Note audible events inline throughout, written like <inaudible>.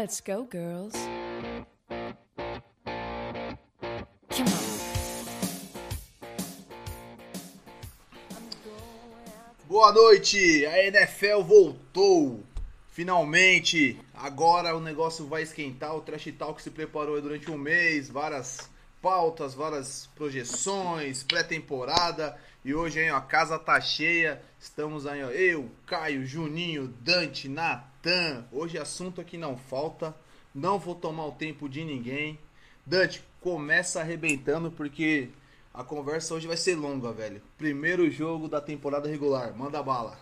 Let's go, girls. Boa noite! A NFL voltou! Finalmente! Agora o negócio vai esquentar. O Trash Talk se preparou durante um mês, várias pautas, várias projeções, pré-temporada. E hoje, hein, ó, a casa tá cheia. Estamos aí, ó, eu, Caio, Juninho, Dante, Natan. Hoje assunto aqui não falta. Não vou tomar o tempo de ninguém. Dante, começa arrebentando porque a conversa hoje vai ser longa, velho. Primeiro jogo da temporada regular. Manda bala.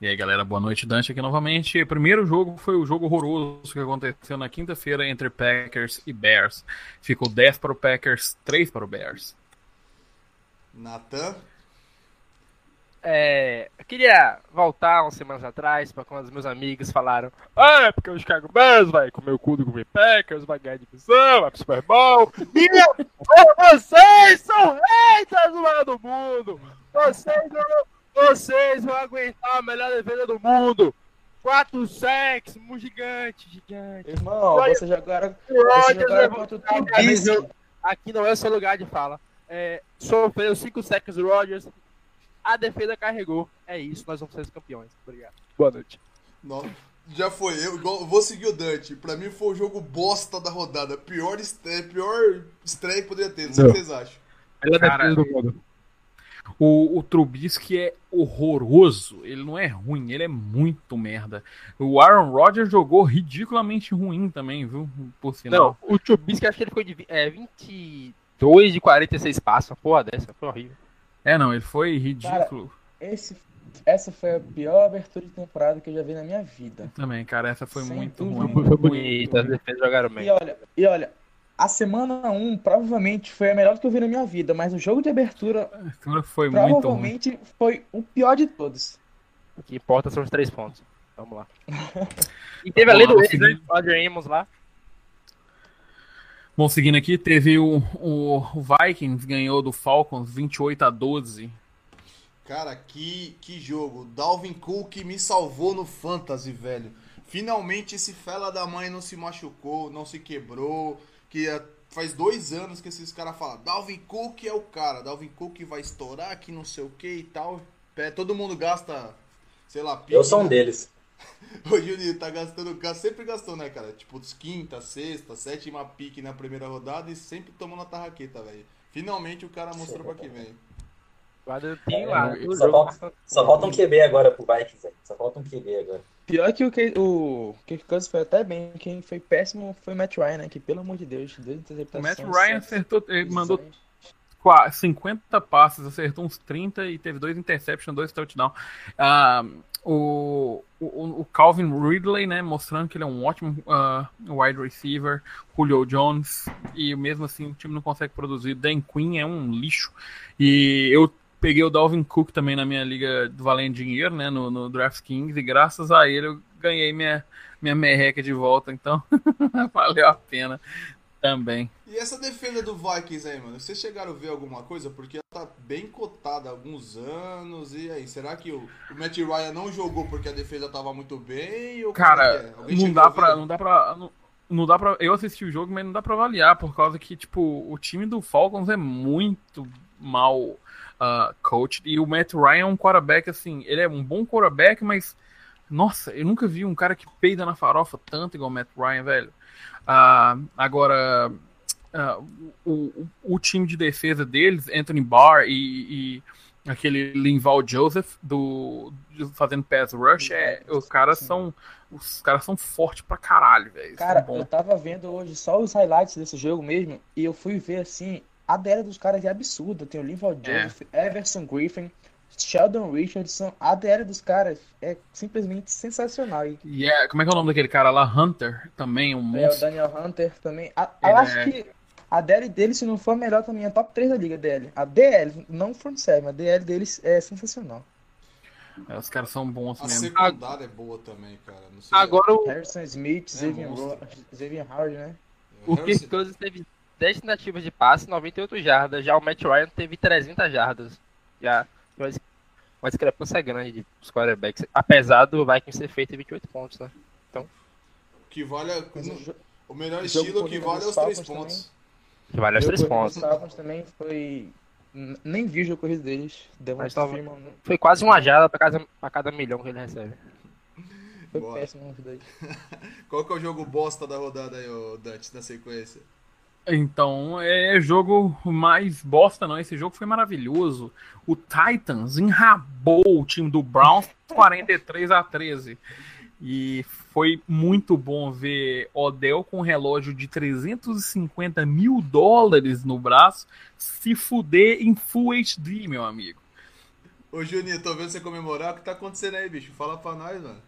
E aí, galera, boa noite. Dante aqui novamente. Primeiro jogo foi o jogo horroroso que aconteceu na quinta-feira entre Packers e Bears. Ficou 10 para o Packers, 3 para o Bears. Natan? É, eu queria voltar umas semanas atrás para quando os meus amigos falaram: Ah, é porque o Chicago Bears vai comer o cu do Green Packers, vai ganhar divisão, vai pro Super Bowl. E vocês são haters do lado do mundo! Vocês não, vocês vão aguentar a melhor defesa do mundo! Quatro sacks, um gigante, gigante. Irmão, Olha, você jogaram, O você jogaram levou- contra o Trubisky. Aqui não é o seu lugar de fala é, sofreu cinco sacks Rogers a defesa carregou. É isso, nós vamos ser os campeões. Obrigado. Boa noite. Nossa, já foi eu, vou seguir o Dante. Pra mim foi o jogo bosta da rodada. Pior, estre... Pior estreia que poderia ter. Não sei o que vocês acham. Ela do. O, o Trubisky é horroroso. Ele não é ruim, ele é muito merda. O Aaron Rodgers jogou ridiculamente ruim também, viu? Por sinal. Não, o Trubisky acho que ele foi de é, 20. 2 de 46 passos, a porra dessa, foi horrível. É, não, ele foi ridículo. Cara, esse, essa foi a pior abertura de temporada que eu já vi na minha vida. Também, cara, essa foi Sem muito ruim. Foi bonita, as defesas jogaram bem. E olha, e olha, a semana 1 provavelmente foi a melhor que eu vi na minha vida, mas o jogo de abertura, abertura foi provavelmente muito ruim. foi o pior de todos. O que importa são os três pontos. Vamos lá. <laughs> e teve Vamos a lei do ex, né? Roger Amos lá. Bom, seguindo aqui, teve o, o, o Vikings ganhou do Falcons 28 a 12. Cara, que, que jogo. Dalvin Cook me salvou no Fantasy, velho. Finalmente esse fela da mãe não se machucou, não se quebrou. Que é- faz dois anos que esses caras falam, Dalvin Cook é o cara, Dalvin Cook vai estourar, que não sei o que e tal. Pé, Todo mundo gasta, sei lá, pique, Eu sou um né? deles. <laughs> O Juninho tá gastando, ga- sempre gastou, né, cara? Tipo, quinta, sexta, sétima pique na primeira rodada e sempre tomando a tarraqueta, velho. Finalmente o cara mostrou pra que vem. Guarda o É, lá. só falta- Só falta um QB agora pro Vikings, velho. Só falta um QB agora. Pior que o que o Kirk Cousins foi até bem, quem foi péssimo foi o Matt Ryan, né? Que pelo amor de Deus, duas O interceptações. Matt Ryan acertou, ele mandou 50 passes, acertou uns 30 e teve dois interceptions, dois touchdowns. Ah, o, o, o Calvin Ridley, né, mostrando que ele é um ótimo ah, wide receiver, Julio Jones, e mesmo assim o time não consegue produzir. Dan Quinn é um lixo. E eu peguei o Dalvin Cook também na minha liga do Valendo Dinheiro, né, no, no DraftKings, e graças a ele eu ganhei minha, minha merreca de volta, então <laughs> valeu a pena também. E essa defesa do Vikings aí, mano? Vocês chegaram a ver alguma coisa? Porque ela tá bem cotada há alguns anos. E aí, será que o, o Matt Ryan não jogou porque a defesa tava muito bem? Ou é Cara, é? Alguém não dá pra. Não dá pra. Não, não dá pra. Eu assisti o jogo, mas não dá pra avaliar, por causa que, tipo, o time do Falcons é muito mal uh, coached. E o Matt Ryan é um quarterback, assim, ele é um bom quarterback, mas. Nossa, eu nunca vi um cara que peida na farofa tanto igual o Matt Ryan, velho. Ah, agora. ah, o, o, time de defesa deles, Anthony Barr e, e aquele Linval Joseph do do- fazendo pass rush, é, os caras Sim. são os caras são fortes pra caralho, velho. Cara, São eu tava vendo hoje só os highlights desse jogo mesmo, e eu fui ver assim, a DL dos caras é absurda. Tem o Linval É. Joseph, Everson Griffin, Sheldon Richardson, a DL dos caras é simplesmente sensacional. E E é, como é que é o nome daquele cara lá? Hunter, também um é, o monstro. Daniel Hunter também. A- eu acho é- que a DL deles, se não for a melhor, também é top 3 da liga DL. A DL, não front seven, a DL deles é sensacional. É, os caras são bons A mesmo. secundária é boa também, cara. Não sei. Agora o, Harrison Smith, É, Xavier, monstro. Howard, né? o Harrison- Kirk Cousins teve 10 tentativas de passe, 98 jardas. Já o Matt Ryan teve 300 jardas. Já uma dis- uma discrepância grande de os quarterbacks. Apesar do Vikings ser feito em 28 pontos, né? O que vale a- Mas o o melhor o estilo que corrido vale dos os três pontos. Que vale os o três pontos. dos Falcons também foi. Nem vi o jogo corrido deles. Devon Mas tava- Foi quase uma jada pra cada, pra cada milhão que ele recebe. foi Bora. péssimo os dois. <laughs> Qual que é o jogo bosta da rodada aí, ô Dante, na sequência? Então, é jogo mais bosta, não. Esse jogo foi maravilhoso. O Titans enrabou o time do Browns 43 a 13. E foi muito bom ver Odell com um relógio de 350 mil dólares no braço se fuder em Full HD, meu amigo. Ô Juninho, tô vendo você comemorar. O que tá acontecendo aí, bicho? Fala pra nós, mano.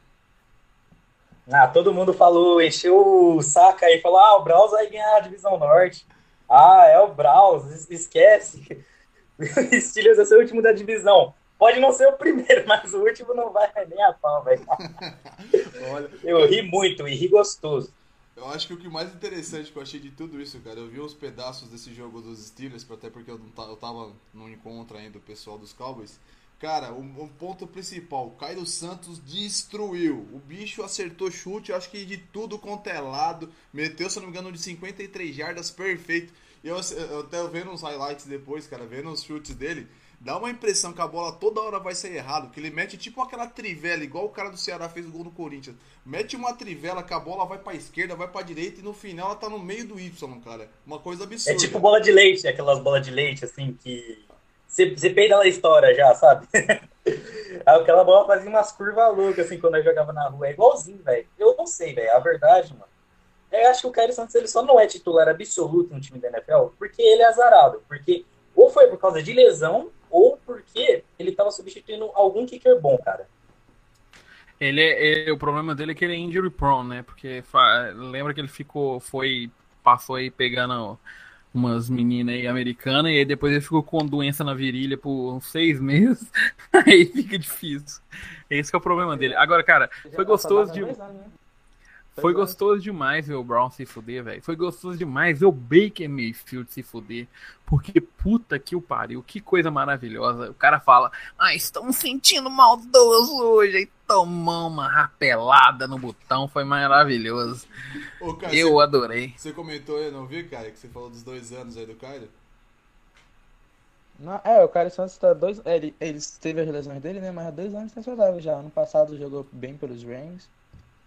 Ah, todo mundo falou, encheu o saco aí, falou, ah, o Browns vai ganhar a Divisão Norte. Ah, é o es- esquece. <laughs> O Steelers vai ser o último da divisão. Pode não ser o primeiro, <laughs> mas o último não vai nem a pau, velho. <laughs> Eu ri muito e ri gostoso. eu acho que o que mais interessante que eu achei de tudo isso, cara, eu vi uns pedaços desse jogo dos Steelers, até porque eu, não eu tava no encontro ainda do pessoal dos Cowboys. Cara, o, ponto principal, o Cairo Santos destruiu. O bicho acertou chute, acho que de tudo quanto é lado. Meteu, se não me engano, de 53 jardas, perfeito. E eu, eu até vendo uns highlights depois, cara, vendo os chutes dele, dá uma impressão que a bola toda hora vai sair errado. Que ele mete tipo aquela trivela, igual o cara do Ceará fez o gol no Corinthians. Mete uma trivela que a bola vai pra esquerda, vai pra direita e no final ela tá no meio do Y, cara. Uma coisa É absurda. tipo bola de leite, aquelas bolas de leite, assim, que você você peida na história já, sabe? <laughs> Aquela bola fazia umas curvas loucas, assim, quando eu jogava na rua. É igualzinho, velho. Eu não sei, velho. A verdade, mano. Eu acho que o Caio Santos ele só não é titular absoluto no time da NFL porque ele é azarado. Porque ou foi por causa de lesão ou porque ele tava substituindo algum kicker bom, cara. Ele é, é- o problema dele é que ele é injury prone, né? Porque lembra que ele ficou, foi, passou aí pegando umas meninas aí americanas e aí depois ele ficou com doença na virilha por uns seis <laughs> meses. aí fica difícil. Esse que é o problema dele. Agora, cara, foi gostoso de? Foi gostoso demais ver o Brown se fuder, velho. Foi gostoso demais ver o Baker Mayfield se fuder. Porque puta que o pariu, que coisa maravilhosa. O cara fala, ah, estamos sentindo maldoso hoje. Aí tomou uma rapelada no botão, foi maravilhoso. Ô, cara, Eu você, adorei. você comentou, eu não vi, cara, que você falou dos dois anos aí do Cairo? Não, é, o Caio Santos tá dois. é, ele, ele teve as lesões dele, né? Mas há dois anos tá saudável já. Ano passado jogou bem pelos Rams.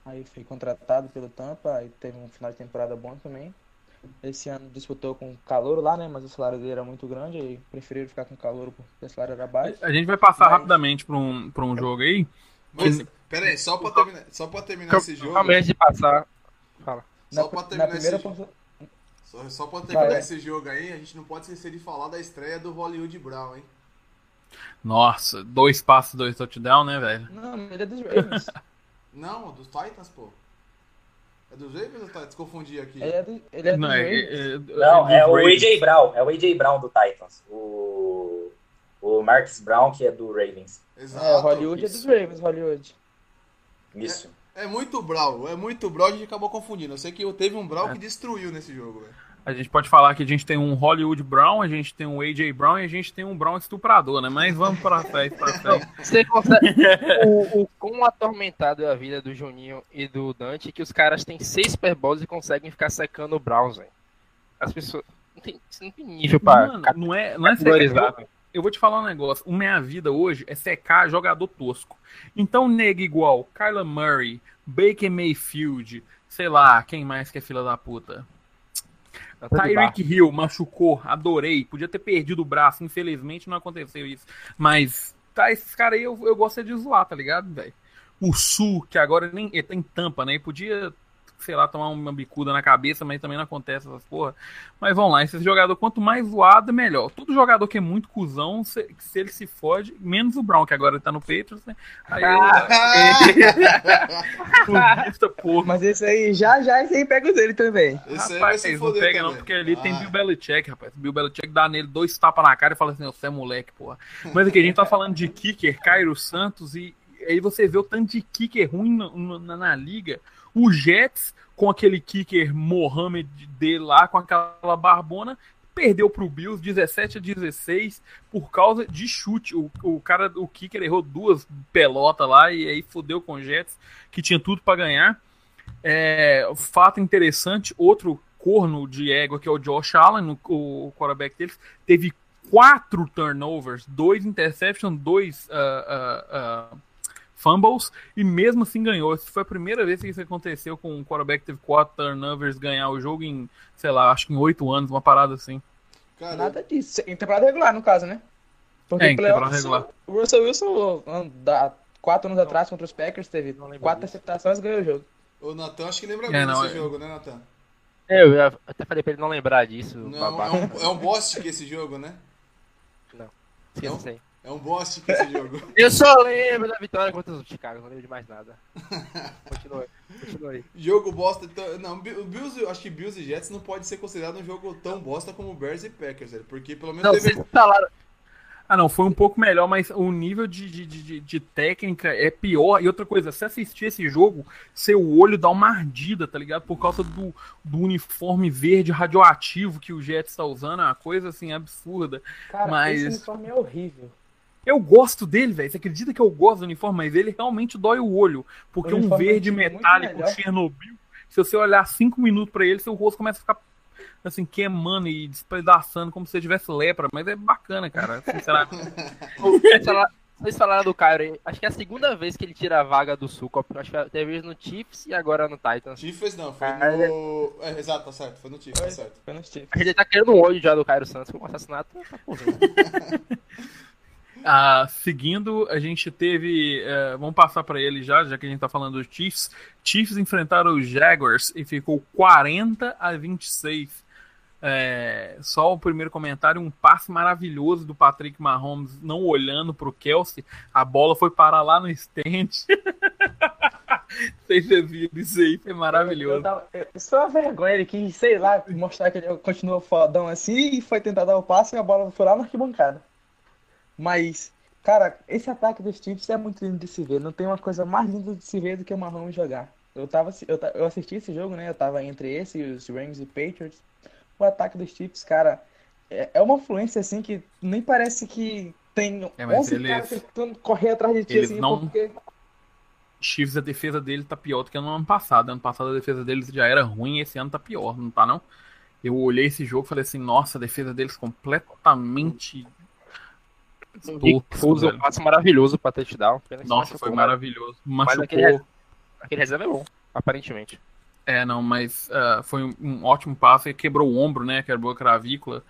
Aí foi contratado pelo Tampa. Aí teve um final de temporada bom também. Esse ano disputou com o Calouro lá, né? Mas o salário dele era muito grande. Aí preferiram ficar com o Calouro porque o salário era baixo. A gente vai passar Mas- rapidamente pra um, pra um jogo aí. Mas, pera aí, só pra terminar, só pra terminar esse jogo, Calma, de passar. Fala. só na terminar esse jogo, só, só pra terminar Vai, é. esse jogo aí, a gente não pode esquecer de falar da estreia do Hollywood Brown, hein? Nossa, dois passos, dois touchdowns, né, velho? Não, ele é dos Ravens. <laughs> Não, dos Titans, pô. É dos Ravens ou Titans? Confundi aqui. ele é, do, ele é Não, é, Ravens. é- Não, é é dos o Ravens. AJ Brown. É o AJ Brown do Titans. O, o Marcus Brown, que é do Ravens. Exato. É, o Hollywood é dos Ravens, Hollywood. Isso. É muito Brown, é muito Brown, a gente acabou confundindo. Eu sei que teve um Brown É. que destruiu nesse jogo, velho. A gente pode falar que a gente tem um Hollywood Brown, a gente tem um AJ Brown e a gente tem um Brown estuprador, né? Mas vamos pra frente, pra frente. Você consegue. <laughs> o, o quão atormentado é a vida do Juninho e do Dante que os caras têm seis Super Bowls e conseguem ficar secando o Browns, velho. As pessoas. Não tem, não tem nível pra Mano, não é, não é. Eu vou te falar um negócio. O minha vida hoje é secar jogador tosco. Então, nega igual Kyler Murray, Baker Mayfield, sei lá, quem mais que é fila da puta? Tá Tyreek Hill machucou, adorei. Podia ter perdido o braço, infelizmente não aconteceu isso. Mas, tá, esses caras aí eu, eu gosto de zoar, tá ligado, velho? O Sul, que agora nem ele tá em tampa, né? E podia, sei lá, tomar uma bicuda na cabeça, mas também não acontece essas porra. Mas vamos lá, esse jogador, quanto mais zoado, melhor. Todo jogador que é muito cuzão, se, se ele se fode, menos o Brown, que agora ele tá no Patriots, né? Aí Vista, <laughs> porra. Mas esse aí, já já, esse aí pega o dele também. Esse aí vai Rapaz, se não pega não, também. porque ali tem Ah, Bill Belichick, rapaz. Bill Belichick dá nele dois tapas na cara e fala assim, você é moleque, porra. Mas aqui a gente tá falando de kicker, Cairo Santos, e aí você vê o tanto de kicker ruim no- no- na, na liga. O Jets, com aquele kicker Mohamed dele lá, com aquela barbona, perdeu pro Bills 17 a 16 por causa de chute. O, o cara, o kicker errou duas pelotas lá e aí fudeu com o Jets, que tinha tudo pra ganhar. É, fato interessante, outro corno de égua, que é o Josh Allen, o, o quarterback deles, teve quatro turnovers, dois interceptions, dois uh, uh, uh, fumbles, e mesmo assim ganhou. Essa foi a primeira vez que isso aconteceu com um quarterback que teve quatro turnovers ganhar o jogo em, sei lá, acho que em oito anos, uma parada assim. Cara, Nada disso. Em temporada regular, no caso, né? Porque É, em temporada regular. O Russell Wilson, da- quatro anos atrás, contra os Packers, teve Não quatro interceptações e ganhou o jogo. o Natan acho que lembra É, bem não, desse é- jogo, né, Natan? É, Eu até falei pra ele não lembrar disso, Não, é um, é um Bostic esse jogo, né? Não? isso aí. É um Bostic esse jogo. Eu só lembro da vitória contra os Chicago, não lembro de mais nada. <laughs> Continua, continua aí. Jogo bosta. Então, não, o Bills, acho que Bills e Jets não pode ser considerado um jogo tão bosta como Bears e Packers, velho, porque pelo menos Não, teve. vocês falaram. Ah, não, foi um pouco melhor, mas o nível de, de, de, de técnica é pior. E outra coisa, se assistir esse jogo, seu olho dá uma ardida, tá ligado? Por causa do, do uniforme verde radioativo que o Jets tá usando, é uma coisa assim absurda. Cara, Mas- esse uniforme é horrível. Eu gosto dele, velho. Você acredita que eu gosto do uniforme, mas ele realmente dói o olho. Porque O um verde é metálico. Chernobyl, se você olhar cinco minutos pra ele, seu rosto começa a ficar assim, queimando e despedaçando como se você tivesse lepra. Mas é bacana, cara. Sinceramente. <laughs> Vocês falaram- Vocês falaram do Kyrie, acho que é a segunda vez que ele tira a vaga do Sucop. Acho que teve vez no Chiefs e agora no Titans. Chiefs não, foi Ah, no. É, exato, tá certo, foi no Chiefs, tá certo. Foi nos Chiefs. A gente tá querendo um ódio já do Cairo Santos com o assassinato. Tá por vir. <laughs> Ah, seguindo, a gente teve. eh, vamos passar para ele já, já que a gente tá falando dos Chiefs. Chiefs enfrentaram os Jaguars e ficou 40 a 26. É, só o primeiro comentário: um passe maravilhoso do Patrick Mahomes, não olhando pro Kelsey. A bola foi parar lá no se vocês viram isso aí, foi maravilhoso. Isso foi uma vergonha, ele quis, sei lá, mostrar que ele continua fodão assim e foi tentar dar o passe e a bola foi lá na arquibancada. Mas, cara, esse ataque dos Chiefs é muito lindo de se ver. Não tem uma coisa mais linda de se ver do que o Mahomes jogar. Eu, tava, eu, eu assisti esse jogo, né? Eu tava entre esse e os Rams e Patriots. O ataque dos Chiefs, cara, é, é uma fluência assim que nem parece que tem É, mas 11 eles- caras tentando correr atrás de ti eles assim, não- porque Chiefs, a defesa dele tá pior do que no ano passado. Ano passado a defesa deles já era ruim, esse ano tá pior, não tá não? Eu olhei esse jogo e falei assim, nossa, a defesa deles completamente Nick tosca, Foles um passe maravilhoso pra touchdown. Se Nossa, foi mas- maravilhoso. Mas Machucou. aquele, aquele reserva é bom, aparentemente. É, não, mas ah, foi um, um ótimo passe e quebrou o ombro, né? Quebrou a clavícula.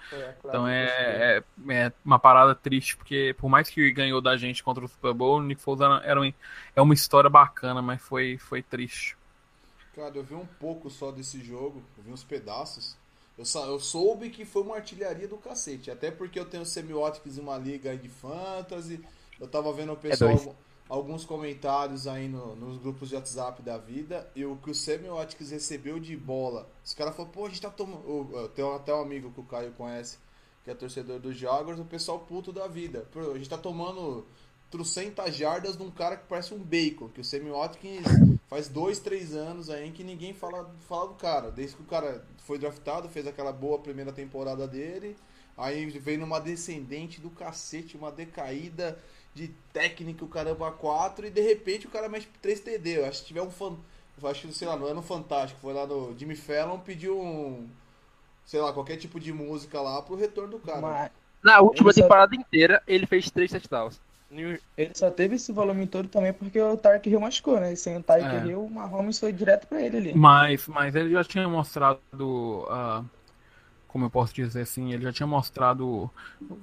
Então é, é, é uma parada triste, porque por mais que ganhou da gente contra o Super Bowl, o Nick Foles era, era um- é uma história bacana, mas foi, foi triste. Cara, eu vi um pouco só desse jogo, eu vi uns pedaços. Eu, eu soube que foi uma artilharia do cacete, até porque eu tenho semióticos em uma liga aí de fantasy. Eu tava vendo o pessoal, dois. alguns comentários aí no- nos grupos de WhatsApp da vida, e o que o semióticos recebeu de bola. Os caras falaram, pô, a gente tá tomando. Eu tenho até um amigo que o Caio conhece, que é torcedor dos Jaguars, o pessoal puto da vida. Pô, a gente tá tomando trocentas jardas de um cara que parece um bacon, que o Sammy Watkins faz dois, três anos aí que ninguém fala, fala do cara. Desde que o cara foi draftado, fez aquela boa primeira temporada dele, aí veio numa descendente do cacete, uma decaída de técnica, o caramba 4, e de repente o cara mexe 3 TD. Eu acho que tiver um fan. eu Acho que, sei lá, não é no Fantástico, foi lá no Jimmy Fallon, pediu um. Sei lá, qualquer tipo de música lá pro retorno do cara. Mas Na última temporada inteira, ele fez três touchdowns. New- ele só teve esse volume todo também porque o Tark Hill machucou, né? E sem o Tark É. Hill, o Mahomes foi direto pra ele ali. Mas, mas ele já tinha mostrado, ah, como eu posso dizer assim, ele já tinha mostrado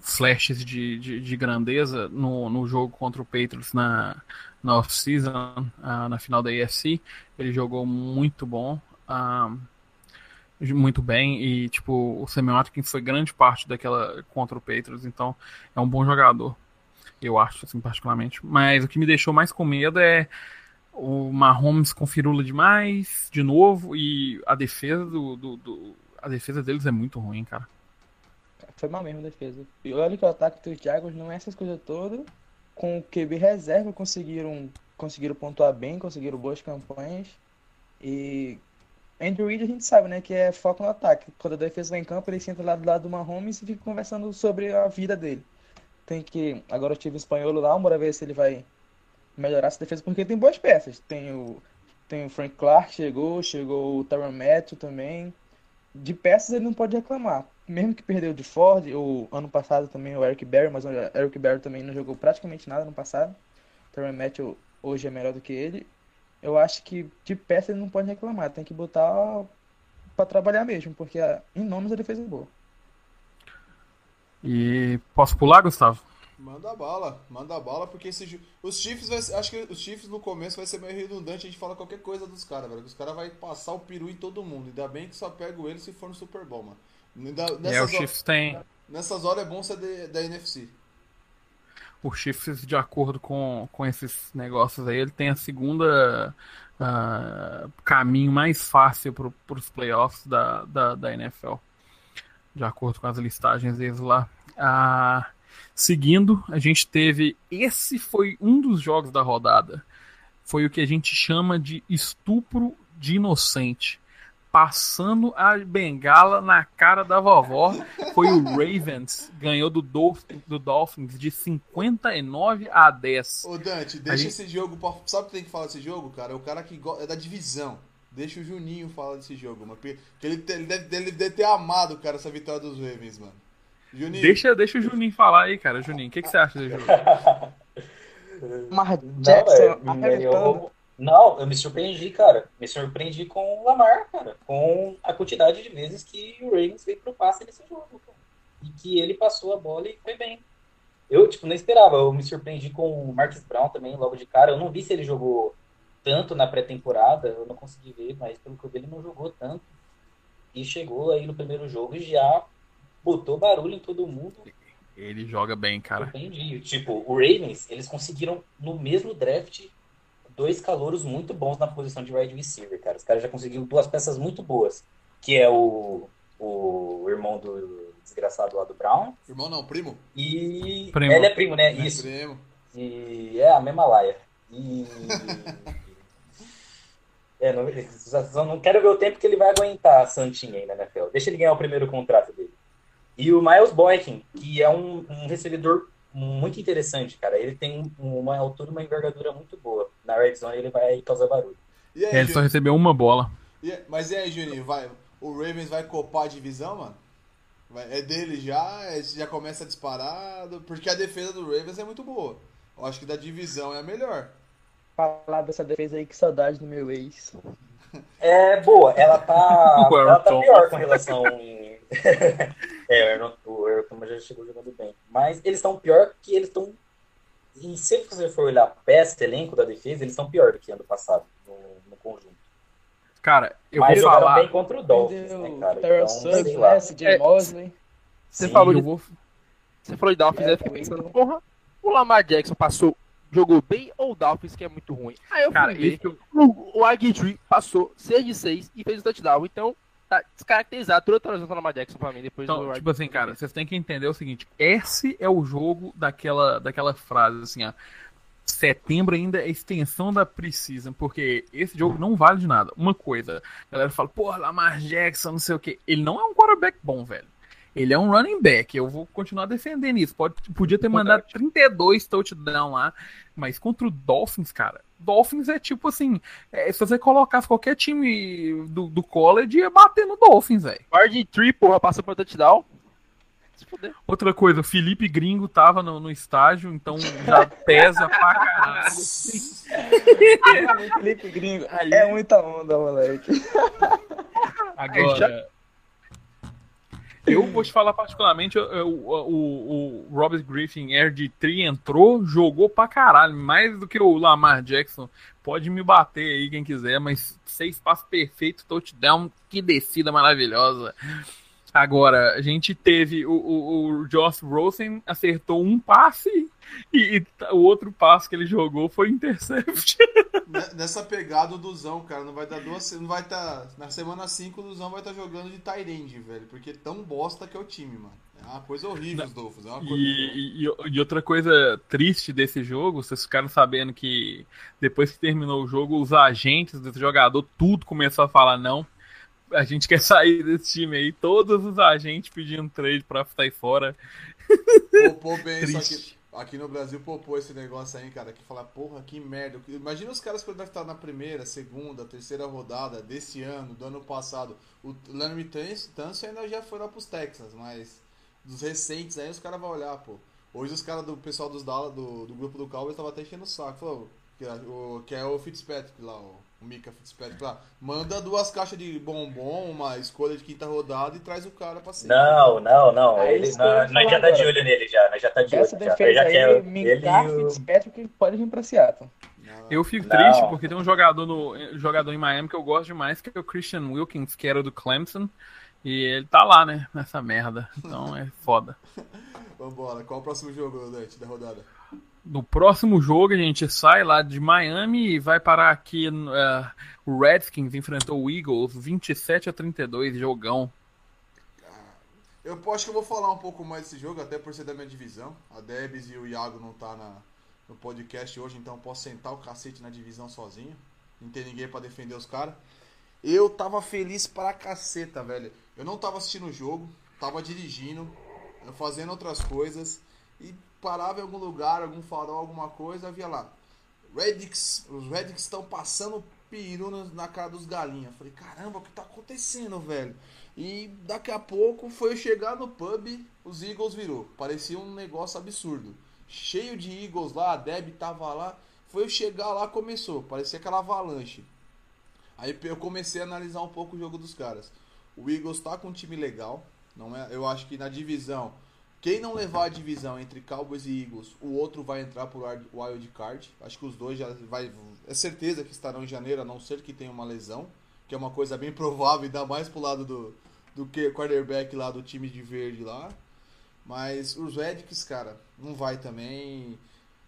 flashes de, de, de grandeza no, no jogo contra o Patriots na, na off-season, ah, na final da AFC. Ele jogou muito bom, ah, muito bem, e tipo, o Watkins foi grande parte daquela contra o Patriots, então é um bom jogador. Eu acho, assim, particularmente. Mas o que me deixou mais com medo é o Mahomes com firula demais, de novo, e a defesa do, do- do- a defesa deles é muito ruim, cara. Foi mal mesmo a defesa. E olha que o ataque dos Jaguars não é essas coisas todas. Com o QB reserva conseguiram, conseguiram pontuar bem, conseguiram boas campanhas. E Andrew Reid a gente sabe, né, que é foco no ataque. Quando a defesa vai em campo, ele senta lá do lado do Mahomes e fica conversando sobre a vida dele. Tem que. Agora eu tive o espanhol lá, bora ver se ele vai melhorar essa defesa, porque tem boas peças. Tem o Tem o Frank Clark chegou, chegou o Tyron Matthew também. De peças ele não pode reclamar. Mesmo que perdeu de Ford, o ano passado também o Eric Berry, mas o Eric Berry também não jogou praticamente nada no passado. O Tyron Matthew hoje é melhor do que ele. Eu acho que de peça ele não pode reclamar, tem que botar pra trabalhar mesmo, porque em nomes a defesa é boa. E posso pular, Gustavo? Manda bala, manda bala, porque esse, os Chiefs vai acho que os Chiefs no começo vai ser meio redundante, a gente fala qualquer coisa dos caras, velho. Os caras vai passar o peru em todo mundo. Ainda bem que só pego ele se for no Super Bowl, mano. Ainda- É, o Chiefs tem. nessas horas é bom ser de- da NFC. O Chiefs, de acordo com, com esses negócios aí, ele tem a segunda ah, caminho mais fácil para os playoffs da, da, da NFL. De acordo com as listagens deles lá. Ah, seguindo, a gente teve. Esse foi um dos jogos da rodada. Foi o que a gente chama de estupro de inocente. Passando a bengala na cara da vovó. Foi o Ravens. Ganhou do, Dolph- do Dolphins de 59 a 10. Ô Dante, deixa gente- esse jogo. Sabe o que tem que falar desse jogo, cara? É o cara que é da divisão. Deixa o Juninho falar desse jogo, mano. Porque ele, ele deve, ele deve ter amado, cara, essa vitória dos Ravens, mano. Juninho, Deixa, deixa o Juninho falar aí, cara. Juninho, o que, que você acha desse jogo? <laughs> Lamar Não, Jackson velho, arrebentando. eu, não, eu me surpreendi, cara. Me surpreendi com o Lamar, cara. Com a quantidade de vezes que o Ravens veio pro passe nesse jogo, cara. E que ele passou a bola e foi bem. Eu, tipo, não esperava. Eu me surpreendi com o Marcus Brown também, logo de cara. Eu não vi se ele jogou tanto na pré-temporada, eu não consegui ver, mas pelo que eu vi, ele não jogou tanto. E chegou aí no primeiro jogo e já botou barulho em todo mundo. Ele joga bem, cara. Surpreendi. Tipo, o Ravens, eles conseguiram no mesmo draft dois calouros muito bons na posição de wide receiver, cara. Os caras já conseguiram duas peças muito boas, que é o, o irmão do desgraçado lá do Brown irmão não, primo? e Primo. ele é primo, né? É Isso. primo. E é a mesma laia. E <laughs> é, não, só não quero ver o tempo que ele vai aguentar a Santinha aí na NFL. Deixa ele ganhar o primeiro contrato dele. E o Miles Boykin, que é um, um recebedor muito interessante, cara. Ele tem um- uma altura e uma envergadura muito boa. Na red zone ele vai causar barulho. E aí, Ele só recebeu uma bola. E aí- mas e aí, Juninho? Vai, o Ravens vai copar a divisão, mano? Vai- é dele já? É- já começa disparado? Porque a defesa do Ravens é muito boa. Eu acho que da divisão é a melhor. Falar dessa defesa aí, que saudade do meu ex. É boa, ela tá, <laughs> O ela tá pior com relação <laughs> é, o Ayrton, já chegou jogando bem. Mas eles estão pior que eles estão... E se você for olhar a peça, elenco da defesa, eles estão pior do que ano passado, no, no conjunto. Cara, eu Mas vou falar. bem contra o Dolphins, né, cara? Então, Suggs, sei lá. né? É. Mosley. Você Sim, falou de vou, Você falou de Dolphins, É, eu fiquei pensando, porra, o Lamar Jackson passou, jogou bem ou o Dolphins que é muito ruim? Aí eu cara, fui ver, eu- o, o Agui passou 6 de 6 e fez o touchdown, então tá descaracterizado toda a atuação do Lamar Jackson pra mim depois do Então, Agui tipo assim, cara, vocês têm que entender o seguinte: esse é o jogo daquela, daquela frase assim, ó. Setembro ainda é a extensão da Precision, porque esse jogo não vale de nada. Uma coisa, a galera fala, porra, Lamar Jackson, não sei o que. Ele não é um quarterback bom, velho. Ele é um running back. Eu vou continuar defendendo isso. Pode, podia ter mandado 32 touchdown lá, mas contra o Dolphins, cara. Dolphins é tipo assim: é, se você colocasse qualquer time do, do college, ia bater no Dolphins, velho. RG3, porra, passou por touchdown. Outra coisa, Felipe Gringo tava no, no estágio, então já pesa pra caralho. <laughs> Felipe Gringo. Aí- É muita onda, moleque. Agora, eu vou te falar particularmente, eu- o, o, Robert Griffin RG3 entrou, jogou pra caralho, mais do que o Lamar Jackson. Pode me bater aí quem quiser, mas seis passos perfeitos, touchdown, que descida maravilhosa. Agora, a gente teve o, o, o Josh Rosen acertou um passe e, e o outro passe que ele jogou foi intercept. <laughs> Nessa pegada o Duzão, cara, não vai dar duas. Não vai estar. na semana 5 o Duzão vai estar jogando de Tyrande, velho. Porque tão bosta que é o time, mano. É uma coisa horrível os Dolphins. É uma coisa. E, e- e outra coisa triste desse jogo, vocês ficaram sabendo que depois que terminou o jogo, os agentes desse jogador, tudo começou a falar não. A gente quer sair desse time aí. Todos os agentes pedindo trade pra sair fora. Pô, pô, bem, só que. Aqui no Brasil popou esse negócio aí, cara, que fala, porra, que merda. Imagina os caras que devem estar na primeira, segunda, terceira rodada desse ano, do ano passado. O Larry Tunsil ainda já foi lá pros Texans, mas dos recentes aí os caras vão olhar, pô. Hoje os caras do pessoal dos Dallas, do, do grupo do Cowboys estavam até enchendo o saco. Falou, que, é o, que é o Fitzpatrick lá, o, o Mika Fitzpatrick lá. Manda duas caixas de bombom, uma escolha de quinta rodada e traz o cara pra cima. Não, não, não. É ele, ia nós, já tá de olho nele já. Nós já tá de olho Essa já. Nós defesa já aí, quer ele Minka e o... Fitzpatrick pode vir pra Seattle. Não, Eu fico Não. triste porque tem um jogador no jogador em Miami que eu gosto demais, que é o Christian Wilkins, que era do Clemson. E ele tá lá, né? Nessa merda. Então é foda. <laughs> Vambora, qual o próximo jogo, Dante, da rodada? No próximo jogo a gente sai lá de Miami e vai parar aqui. eh, o Redskins enfrentou o Eagles 27 a 32, jogão. Eu acho que eu vou falar um pouco mais desse jogo, até por ser da minha divisão. A Debs e o Iago não tá na, no podcast hoje, então eu posso sentar o cacete na divisão sozinho. Não tem ninguém pra defender os caras. Eu tava feliz pra caceta, velho. Eu não tava assistindo o jogo, tava dirigindo, fazendo outras coisas e parava em algum lugar, algum farol, alguma coisa, via lá. Redix, os Redix estão passando peru na- na cara dos galinhas. Falei, caramba, o que tá acontecendo, velho? E daqui a pouco foi eu chegar no pub, os Eagles virou. Parecia um negócio absurdo. Cheio de Eagles lá, a Deb tava lá. Foi eu chegar lá, começou. Parecia aquela avalanche. Aí eu comecei a analisar um pouco o jogo dos caras. O Eagles tá com um time legal. Não é, eu acho que na divisão, quem não levar a divisão entre Cowboys e Eagles, o outro vai entrar por wild- card. Acho que os dois já vai é certeza que estarão em janeiro, a não ser que tenha uma lesão, que é uma coisa bem <laughs> provável, ainda mais pro lado do do que quarterback lá do time de verde lá. Mas os Redskins, cara, não vai também.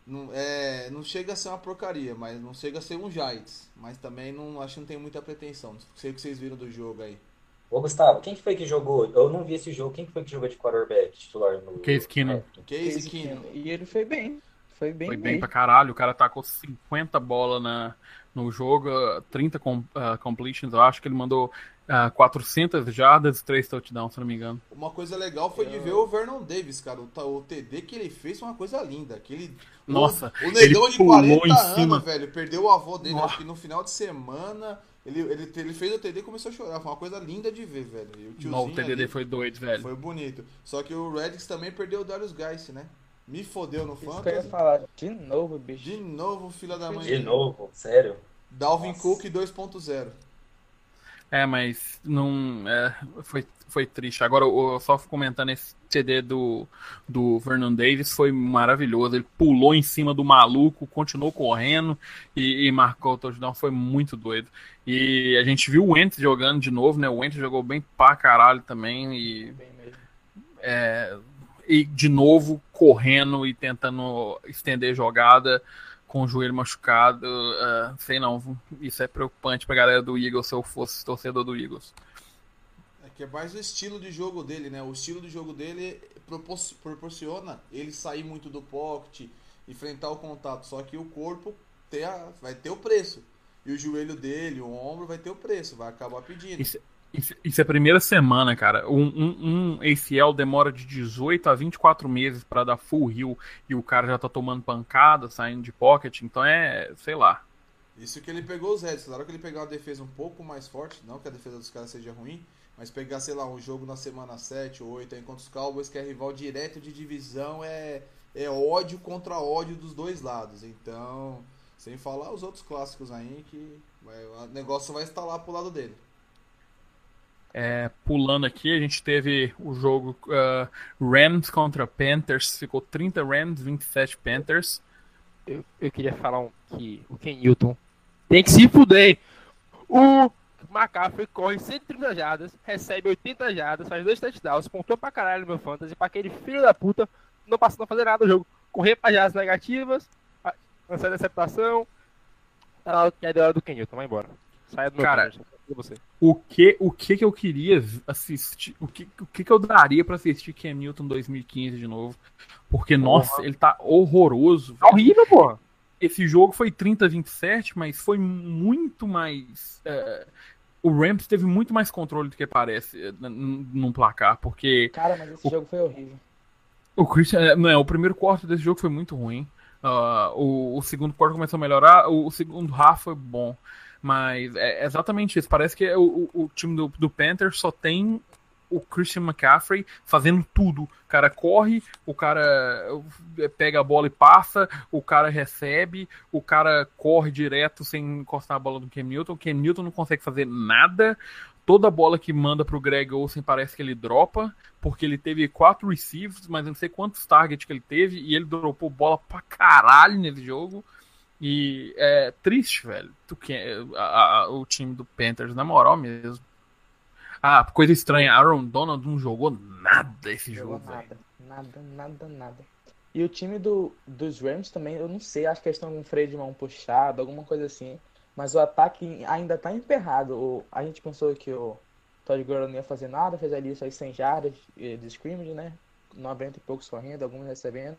Não, é, não chega a ser uma porcaria, mas não chega a ser um Giants. Mas também não acho que não tem muita pretensão. Não sei o que vocês viram do jogo aí. Ô, Gustavo, quem que foi que jogou? Eu não vi esse jogo. Quem que foi que jogou de quarterback titular no... Case Keenum. Casey Case Keenum. E ele foi bem. Foi bem Foi bem bem. pra caralho. O cara tacou 50 bolas na, no jogo, ah, 30 com, ah, completions. Eu acho que ele mandou ah, 400 jardas e 3 touchdowns, se não me engano. Uma coisa legal foi de ver o Vernon Davis, cara. O, o TD que ele fez foi uma coisa linda. Aquele, Nossa, o, o negão ele de pulou 40 em anos, cima. velho. Perdeu o avô dele, Nossa. acho que no final de semana. Ele, ele, ele fez o TD e começou a chorar. Foi uma coisa linda de ver, velho. E o tiozinho Não, o TDD ali foi doido, velho. foi bonito. Só que o Redix também perdeu o Darius Geist, né? Me fodeu no Isso que eu ia falar. De novo, bicho. De novo, filha da mãe. De novo, sério. Dalvin Nossa. Cook 2.0. É, mas não. é, foi, foi triste. Agora, o- só comentando esse CD do, do Vernon Davis, foi maravilhoso. Ele pulou em cima do maluco, continuou correndo e, e marcou o touchdown. Foi muito doido. E a gente viu o Wentz jogando de novo, né? O Wentz jogou bem pra caralho também. E, é, e de novo correndo e tentando estender jogada com o joelho machucado. é, sei não, isso é preocupante pra galera do Eagles se eu fosse torcedor do Eagles. É que é mais o estilo de jogo dele, né? O estilo de jogo dele propor- proporciona ele sair muito do pocket, enfrentar o contato. Só que o corpo a- vai ter o preço. E o joelho dele, o ombro vai ter o preço, vai acabar pedindo. Isso, isso, isso é a primeira semana, cara. Um, um, um ACL demora de 18 a 24 meses pra dar full heal e o cara já tá tomando pancada, saindo de pocket, então é, sei lá. Isso que ele pegou os Reds. Claro que ele pegar uma defesa um pouco mais forte, não que a defesa dos caras seja ruim, mas pegar, sei lá, um jogo na semana 7 ou 8 enquanto os Cowboys, que é rival direto de divisão, é, é ódio contra ódio dos dois lados. Então, sem falar os outros clássicos aí, que vai- o negócio vai lá pro lado dele. É, pulando aqui, a gente teve o jogo ah, Rams contra Panthers, ficou 30 Rams, 27 Panthers. Eu, eu queria falar um, que o Ken Newton tem que se fuder. O McCaffrey corre 130 jardas, recebe 80 jardas, faz dois touchdowns, pontou pra caralho no meu fantasy, pra aquele filho da puta não passou a fazer nada no jogo. Correr pra jardas negativas, a- lançar interceptação. Tá na hora que é da hora do Ken Newton, vai embora. Saia do meu Cara, fantasy, você. O que, o que que eu queria assistir, o que, o que que eu daria pra assistir Cam Newton 2015 de novo? Porque, nossa, ele tá horroroso. Tá horrível, porra. Esse jogo foi 30 a 27, mas foi muito mais. é, o Rams teve muito mais controle do que parece é, num placar, porque Cara, mas esse O- jogo foi horrível. O Christian, é, não, o primeiro quarto desse jogo foi muito ruim. Ah, o, o segundo quarto começou a melhorar, o, o segundo half foi bom. Mas é exatamente isso. Parece que o, o, time do, do só tem o Christian McCaffrey fazendo tudo. O cara corre, o cara eh, pega a bola e passa, o cara recebe, o cara corre direto sem encostar a bola do Ken Newton. O Ken Newton não consegue fazer nada. Toda bola que manda pro Greg Olsen parece que ele dropa, porque ele teve quatro receives, mas não sei quantos targets que ele teve, e ele dropou bola pra caralho nesse jogo. E é triste, velho. Tu quer, a, a, o time do Panthers, na moral mesmo. Ah, coisa estranha, Aaron Donald não jogou nada esse Jogou jogo, velho. nada, nada, nada, nada. E o time do, dos Rams também, eu não sei, acho que eles estão com o freio de mão puxado, alguma coisa assim. Mas o ataque ainda tá emperrado. O, a gente pensou que o Todd Gurley não ia fazer nada, fez ali só 100 jardas de scrimmage, né? 90 e poucos correndo, alguns recebendo.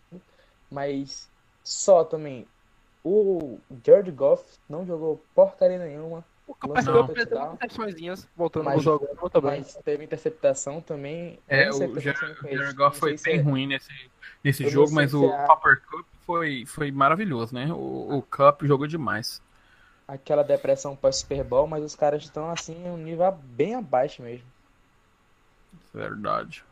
Mas só também. O Jared Goff não jogou porcaria nenhuma. O Não. Intercepções, voltando Mas- pro jogo. Mas teve interceptação também. É, o Jared. Goff foi bem é- ruim nesse, nesse Eu jogo, mas o é a- Copper Cup foi, foi maravilhoso, né? O, o Cup jogou demais. aquela depressão pós-Super Bowl, mas os caras estão assim em um nível bem abaixo mesmo. Verdade.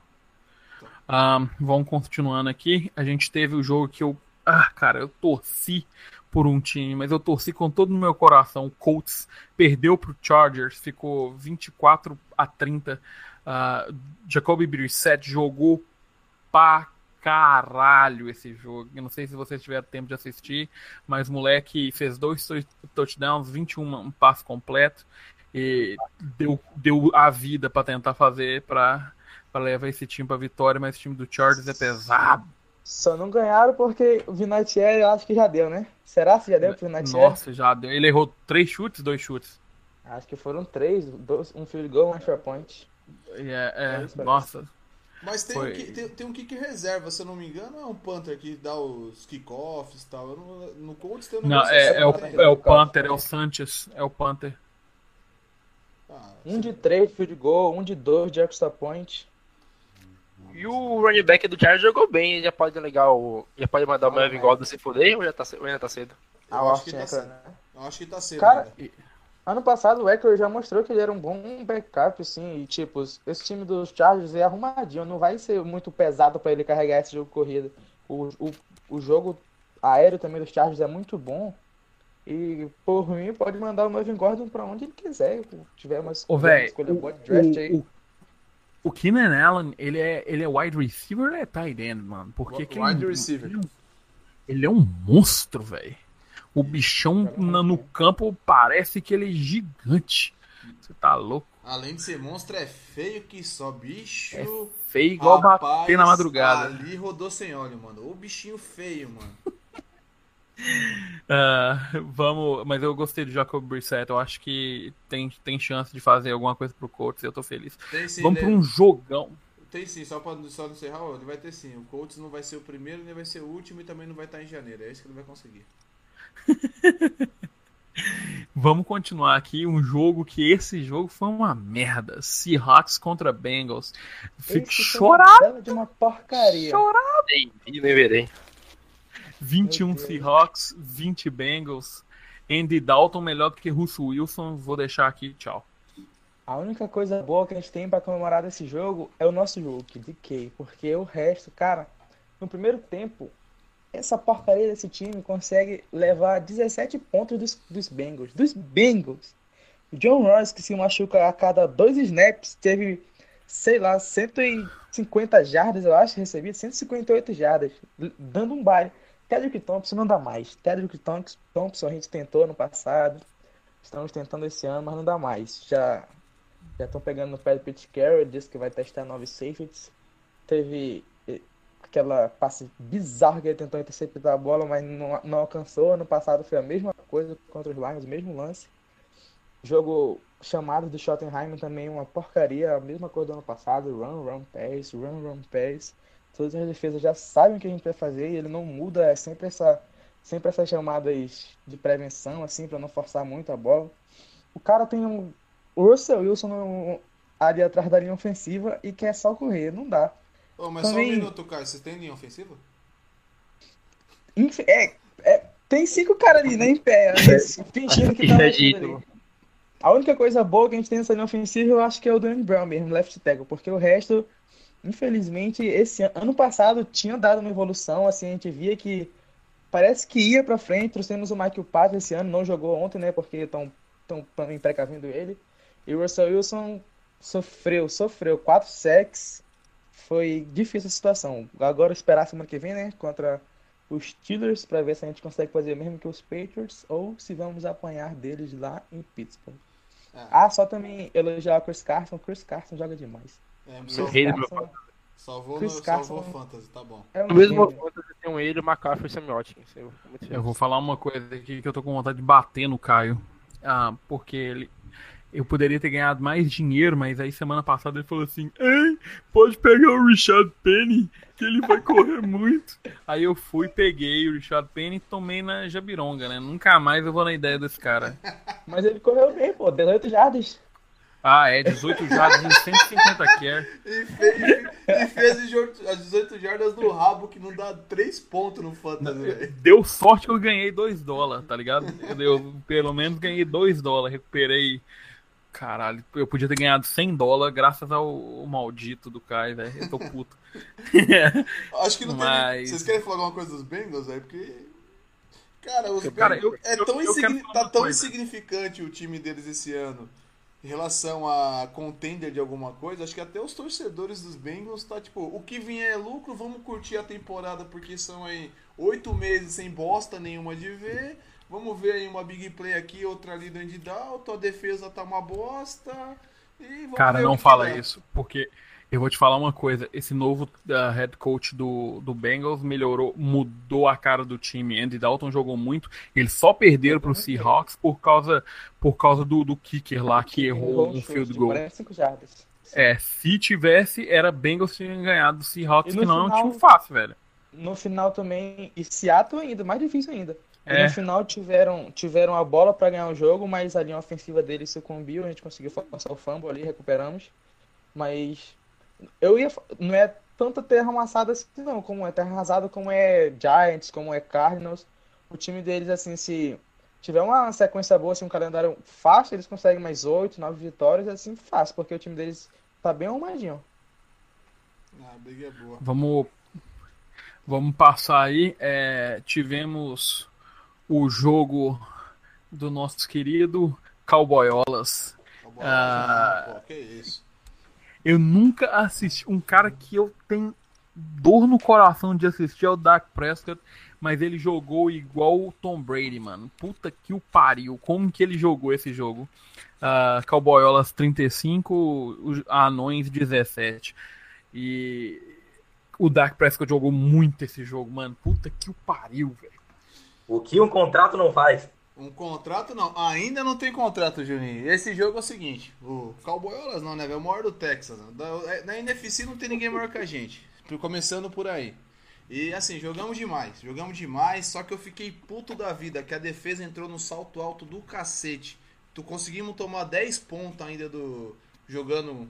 Ah, vamos continuando aqui. A gente teve o jogo que eu. Ah, cara, eu torci por um time, mas eu torci com todo o meu coração. O Colts perdeu pro Chargers, ficou 24 a 30. Ah, Jacoby Brissett jogou pra caralho esse jogo. Eu não sei se vocês tiveram tempo de assistir, mas o moleque fez dois tou- touchdowns, 21 um passe completo e deu, deu a vida pra tentar fazer pra levar esse time pra vitória, mas esse time do Chargers é pesado. Só não ganharam porque o Vinatieri eu acho que já deu, né? Será que já deu pro Vinatieri? Nossa, já deu. Ele errou três chutes, dois chutes. Acho que foram três, dois, um field goal, um extra point. E é, é, É nossa. Mas tem, Foi. um, ki- tem, tem um kick reserva, se eu não me engano, é um Panther que dá os kickoffs e tal. Eu não- no Colts tem um Não, é, assim, é o, tem? é o Panther, é o Sanchez, é o Panther. Ah, Um de três field goal, um de dois de extra point. E o running back do Chargers jogou bem, ele já pode ligar o. Já pode mandar o Ah, Melvin é. Gordon se fuder ou já tá, ou ainda tá cedo? eu A acho que tá cedo. né? Eu acho que tá cedo Cara, ainda. Ano passado o Eckler já mostrou que ele era um bom backup, assim, e tipo, esse time dos Chargers é arrumadinho, não vai ser muito pesado pra ele carregar esse jogo corrido. O, o, o jogo aéreo também dos Chargers é muito bom. E por mim pode mandar o Melvin Gordon pra onde ele quiser. Se tiver uma, Ô, escolha boa de draft aí. o, o, o Keenan Allen, ele é, ele é wide receiver ou é tight end, mano? Porque Wide quem- receiver. Ele é um, ele é um monstro, velho. O bichão na- no campo parece que ele é gigante. Você tá louco? Além de ser monstro, é feio que só bicho. É Feio igual Rapaz, bater na madrugada. Ali rodou sem óleo, mano. Ô bichinho feio, mano. <laughs> Ah, vamos, mas eu gostei do Jacob Brissett. Eu acho que tem, tem chance de fazer alguma coisa pro Colts e eu tô feliz. Tem sim, Vamos né? pra um jogão. Tem sim, só pra só não encerrar, ele vai ter sim. O Colts não vai ser o primeiro, nem vai ser o último e também não vai estar em janeiro. É isso que ele vai conseguir. <laughs> Vamos continuar aqui. Um jogo que esse jogo foi uma merda. Seahawks contra Bengals. Fico chorado. de uma porcaria. Nem vi, nem verei. 21 Meu Deus. Seahawks, 20 Bengals. Andy Dalton melhor do que Russell Wilson. Vou deixar aqui. Tchau. A única coisa boa que a gente tem pra comemorar desse jogo é o nosso Hulk, de Kay, porque o resto, cara, no primeiro tempo, essa porcaria desse time consegue levar 17 pontos dos, dos Bengals. Dos Bengals! O John Ross, que se machuca a cada dois snaps, teve, sei lá, 150 jardas, eu acho, recebido, 158 jardas, dando um baile. Tedrick Thompson não dá mais. Tedrick Thompson, a gente tentou no passado, estamos tentando esse ano, mas não dá mais. Já já estão pegando no pé do Pete Carroll, disse que vai testar novos safeties. Teve eh, aquela passe bizarra que ele tentou interceptar a bola, mas não, não alcançou. Ano passado foi a mesma coisa contra os Lions, mesmo lance. Jogo chamado do Schottenheimer também uma porcaria, a mesma coisa do ano passado. Run, run, pass, run, run, pass. Todas as defesas já sabem o que a gente vai fazer e ele não muda, é sempre essa, sempre essas chamadas de prevenção, assim, para não forçar muito a bola. O cara tem um, o Russell Wilson no- ali atrás da linha ofensiva e quer só correr. Não dá. Ô, mas só um Também- minuto, Caio. Vocês têm linha ofensiva? Inf- É, é, tem cinco caras ali, né, em pé, <laughs> mas fingindo que tá ali. A única coisa boa que a gente tem nessa linha ofensiva, eu acho que é o Danny Brown mesmo, left tackle, porque o resto, infelizmente, esse ano, ano passado tinha dado uma evolução, assim, a gente via que parece que ia pra frente, trouxemos o Michael Pato esse ano, não jogou ontem, né, porque estão tão também precavendo ele, e o Russell Wilson sofreu, sofreu, quatro sacks, foi difícil a situação. Agora esperar semana que vem, né, contra os Steelers para ver se a gente consegue fazer o mesmo que os Patriots ou se vamos apanhar deles lá em Pittsburgh. É. Ah, só também elogiar o Chris Carson. O Chris Carson joga demais. É, só- rei do meu Carson salvou, no, o Fantasy, tá bom. é um No mesmo fantasy tem um ele, o McCaffrey e o Sam Watkins. Eu, Eu vou falar uma coisa aqui que eu tô com vontade de bater no Caio. Ah, porque ele. Eu poderia ter ganhado mais dinheiro, mas aí semana passada ele falou assim: Ei, pode pegar o Richard Penny, que ele vai correr <laughs> muito. Aí eu fui, peguei o Richard Penny e tomei na Jabironga, né? Nunca mais eu vou na ideia desse cara. Mas ele correu bem, pô. 18 jardas. Ah, é, 18 jardas em 150 care. E fez, e fez as 18 as 18 jardas do rabo que não dá 3 pontos no Fantasy, velho. Deu sorte que eu ganhei 2 dólares, tá ligado? Eu, eu pelo menos ganhei 2 dólares, recuperei. Caralho, eu podia ter ganhado 100 dólares graças ao, ao maldito do Kai, velho. Eu tô puto. <laughs> Acho que não tem. Mas- nem- Vocês querem falar alguma coisa dos Bengals, velho? Porque. Cara, os Cara, Bengals. eu- é tão insigni- tá tão insignificante o time deles esse ano em relação a contender de alguma coisa. Acho que até os torcedores dos Bengals tá tipo, o que vier é lucro, vamos curtir a temporada porque são aí oito meses sem bosta nenhuma de ver. Vamos ver aí uma big play aqui, outra ali do Andy Dalton, a defesa tá uma bosta. E vamos Cara, não fala isso, porque eu vou te falar uma coisa. Esse novo uh, head coach do, do Bengals melhorou, mudou a cara do time. Andy Dalton jogou muito. Eles só perderam pro Seahawks por causa, por causa do, do kicker lá que errou um field de goal. 45 jardas. É, se tivesse, era Bengals tinha ganhado do Seahawks, que não é um time fácil, velho. No final também, e Seattle ainda, mais difícil ainda. É. no final tiveram, tiveram a bola para ganhar o jogo, mas a linha ofensiva deles sucumbiu, a gente conseguiu forçar o fumble ali, recuperamos. Mas eu ia. Não é tanta terra amassada assim, não, como é terra arrasada, como é Giants, como é Cardinals. O time deles, assim, se tiver uma sequência boa, assim, um calendário fácil, eles conseguem mais 8, 9 vitórias, assim, fácil, porque o time deles tá bem arrumadinho. Ah, a briga é boa. Vamos, vamos passar aí. É, tivemos o jogo do nosso querido Cowboyolas. Tá bom, Ah. pô, que isso. Eu nunca assisti. Um cara que eu tenho dor no coração de assistir é o Dak Prescott, mas ele jogou igual o Tom Brady, mano. Puta que o pariu. Como que ele jogou esse jogo? Ah, Cowboyolas 35, os Anões 17. E o Dak Prescott jogou muito esse jogo, mano. Puta que o pariu, velho. O que um contrato não faz? Um contrato não, ainda não tem contrato, Juninho. Esse jogo é o seguinte: o Cowboyolas não, né? É o maior do Texas. Da- Na NFC não tem ninguém maior que a gente. Começando por aí. E assim, jogamos demais, jogamos demais, só que eu fiquei puto da vida, que a defesa entrou no salto alto do cacete. Tu conseguimos tomar 10 pontos ainda do. jogando.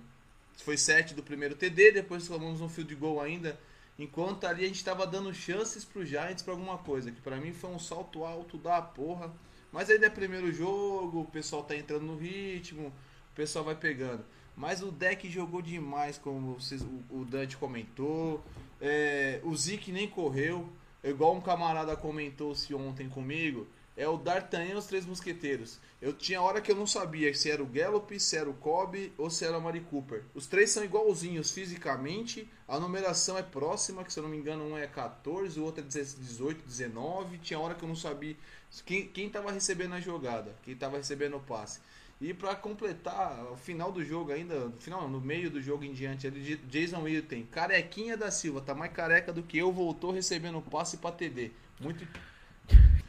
Foi 7 do primeiro TD, depois tomamos um field goal ainda. Enquanto ali a gente tava dando chances pro Giants pra alguma coisa, que pra mim foi um salto alto da porra. Mas ainda é primeiro jogo, o pessoal tá entrando no ritmo, o pessoal vai pegando. Mas o deck jogou demais, como vocês, o, Dante comentou. É, o Zeke nem correu. Igual um camarada comentou-se ontem comigo. É o D'Artagnan e os Três Mosqueteiros. Eu tinha hora que eu não sabia se era o Gallup, se era o Cobb ou se era a Mari Cooper. Os três são igualzinhos fisicamente. A numeração é próxima, que se eu não me engano, um é 14, o outro é 18, 19. Tinha hora que eu não sabia quem, quem tava recebendo a jogada, quem tava recebendo o passe. E pra completar, o final do jogo ainda, no final, no meio do jogo em diante, ali, Jason Witten, carequinha da Silva, tá mais careca do que eu, voltou recebendo o passe pra TD. Muito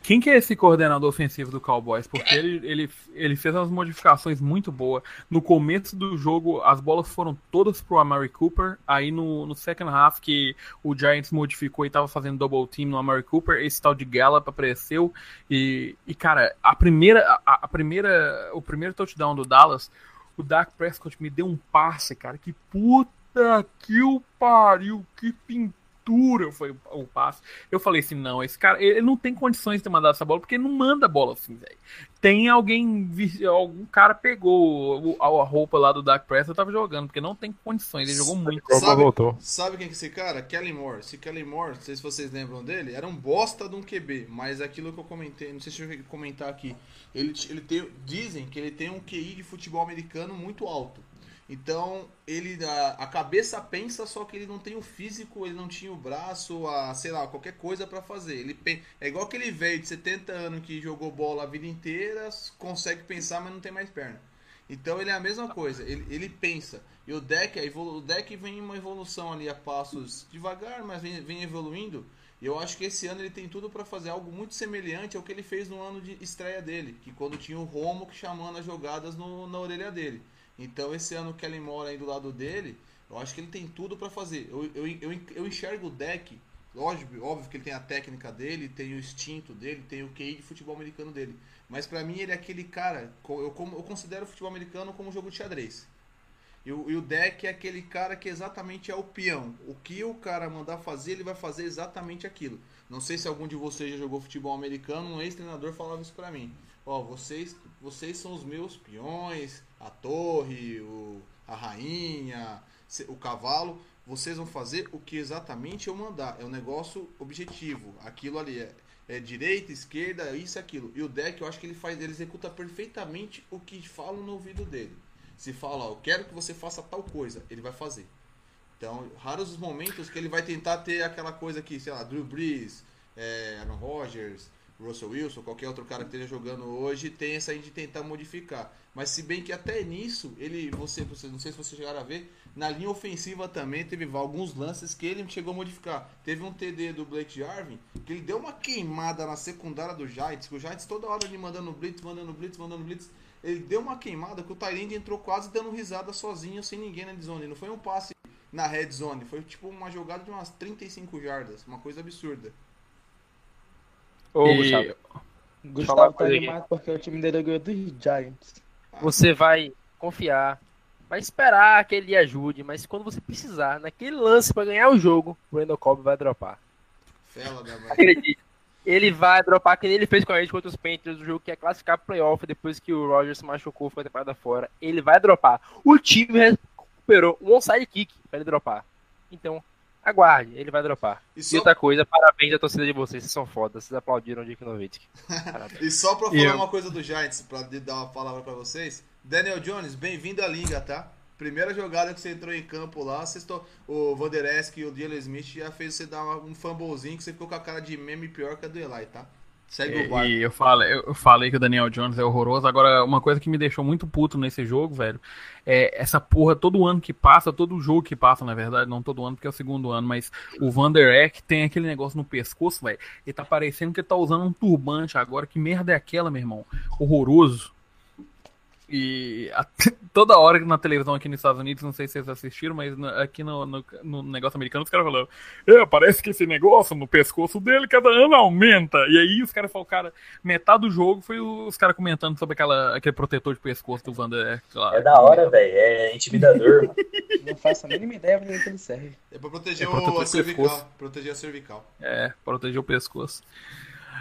Quem que é esse coordenador ofensivo do Cowboys? Porque ele, ele, ele fez umas modificações muito boas. No começo do jogo, as bolas foram todas pro Amari Cooper. Aí no, no second half, que o Giants modificou e tava fazendo double team no Amari Cooper, esse tal de Gallup apareceu. E, e cara, a primeira, a, a primeira, o primeiro touchdown do Dallas, o Dak Prescott me deu um passe, cara, que puta que o pariu, que pintura foi o passe. Eu falei assim, não, esse cara, ele não tem condições de mandar essa bola, porque ele não manda bola assim, velho. Tem alguém, algum cara pegou a roupa lá do Dak Prescott, tava jogando, porque não tem condições, ele jogou muito. Sabe- voltou. Sabe quem que é esse cara? Kelly Moore. Esse Kelly Moore, não sei se vocês lembram dele, era um bosta de um QB, mas aquilo que eu comentei, não sei se eu cheguei a comentar aqui, ele, ele tem, dizem que ele tem um QI de futebol americano muito alto. Então, ele a, a cabeça pensa, só que ele não tem o físico, ele não tinha o braço, a, sei lá, qualquer coisa pra fazer. Ele é igual aquele velho de 70 anos que jogou bola a vida inteira, consegue pensar, mas não tem mais perna. Então ele é a mesma coisa, ele, ele pensa. E o deck, o deck vem em uma evolução ali a passos devagar, mas vem, vem evoluindo. E eu acho que esse ano ele tem tudo pra fazer algo muito semelhante ao que ele fez no ano de estreia dele, que quando tinha o Romo que chamando as jogadas no- na orelha dele. Então esse ano o Kelly Moore aí do lado dele, eu acho que ele tem tudo pra fazer. Eu, eu, eu, eu enxergo o deck, óbvio, óbvio que ele tem a técnica dele, tem o instinto dele, tem o QI de futebol americano dele. Mas pra mim ele é aquele cara, eu, eu considero o futebol americano como um jogo de xadrez. E o, e o deck é aquele cara que exatamente é o peão. O que o cara mandar fazer, ele vai fazer exatamente aquilo. Não sei se algum de vocês já jogou futebol americano, um ex-treinador falava isso pra mim. Ó, vocês, vocês são os meus peões, a torre, o, a rainha, o cavalo. Vocês vão fazer o que exatamente eu mandar. É um negócio objetivo. Aquilo ali é, é direita, esquerda, isso aquilo. E o deck, eu acho que ele faz, ele executa perfeitamente o que falam no ouvido dele. Se fala, ó, eu quero que você faça tal coisa, ele vai fazer. Então, raros os momentos que ele vai tentar ter aquela coisa que, sei lá, Drew Brees, é, Aaron Rodgers, Russell Wilson, qualquer outro cara que esteja jogando hoje, tem essa aí de tentar modificar. Mas se bem que até nisso, ele, você, você não sei se vocês chegaram a ver, na linha ofensiva também teve alguns lances que ele chegou a modificar. Teve um TD do Blake Jarvin, que ele deu uma queimada na secundária do Giants, que o Giants toda hora ele mandando blitz, mandando blitz, mandando blitz. Ele deu uma queimada que o Tyrande entrou quase dando risada sozinho, sem ninguém na zone. Não foi um passe na red zone, foi tipo uma jogada de umas 35 jardas, uma coisa absurda. Ô, E- Gustavo, Gustavo uma tá animado porque o time dele ganhou dos Giants. Você vai confiar, vai esperar que ele ajude, mas quando você precisar, naquele lance pra ganhar o jogo, o Randall Cobb vai dropar. Fela da. Acredite. Ele vai dropar que nem ele fez com a gente contra os Panthers, o jogo que é classificar pro playoff depois que o Rogers se machucou, foi a temporada fora. Ele vai dropar. O time recuperou um onside kick pra ele dropar. Então, aguarde, ele vai dropar. E E só, outra coisa, parabéns à torcida de vocês, vocês são fodas, vocês aplaudiram o Dick Nowitzki. <laughs> E só pra E falar eu- uma coisa do Giants, pra dar uma palavra pra vocês. Daniel Jones, bem-vindo à liga, tá? Primeira jogada que você entrou em campo lá, vocês to... o Van Esk e o Dylan Smith já fez você dar um fumblezinho que você ficou com a cara de meme pior que a do Eli, tá? Segue o barco. E eu falei, eu falei que o Daniel Jones é horroroso. Agora, uma coisa que me deixou muito puto nesse jogo, velho, é essa porra todo ano que passa, todo jogo que passa, na verdade, não todo ano, porque é o segundo ano, mas o Van Der Eck tem aquele negócio no pescoço, velho. Ele tá parecendo que ele tá usando um turbante agora. Que merda é aquela, meu irmão? Horroroso. E a- toda hora na televisão aqui nos Estados Unidos, não sei se vocês assistiram, mas na- aqui no, no, no negócio americano, os caras falando, é, parece que esse negócio no pescoço dele cada ano aumenta. E aí os caras falaram, cara, metade do jogo foi os caras comentando sobre aquela, aquele protetor de pescoço do Vander. lá. É da hora, velho. É intimidador. <laughs> Não faço a mínima ideia pra que ele serve. É pra proteger É o, a cervical. pescoço. Proteger a cervical. É, proteger o pescoço.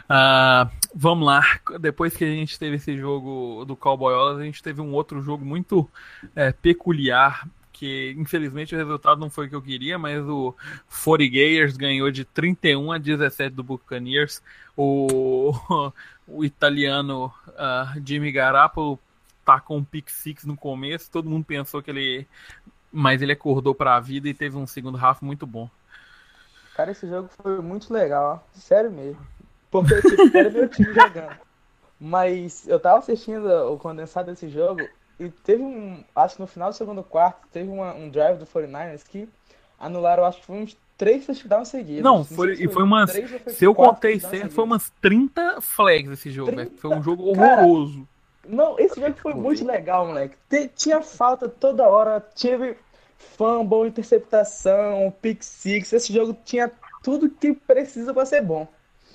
Ah, vamos lá. Depois que a gente teve esse jogo do Cowboyolas, a gente teve um outro jogo muito é, peculiar. Que infelizmente o resultado não foi o que eu queria, mas o 40 Gators ganhou de 31 a 17 do Buccaneers. O, <laughs> o italiano ah, Jimmy Garapolo tacou um pick six no começo. Todo mundo pensou que ele. Mas ele acordou para a vida e teve um segundo half muito bom. Cara, esse jogo foi muito legal, ó. Sério mesmo. Porque tipo, era meu time jogando. Mas eu tava assistindo o condensado desse jogo e teve um. Acho que no final do segundo quarto, teve uma- um drive do 49ers que anularam, acho que foi uns três touchdowns seguidos. Não, foi- se e foi umas- Se eu contei certo, foi umas 30 flags esse jogo, 30? velho. Foi um jogo Cara, horroroso. Não, esse jogo foi muito legal, moleque. Tinha falta toda hora, tive fumble, interceptação, pick six. Esse jogo tinha tudo que precisa pra ser bom.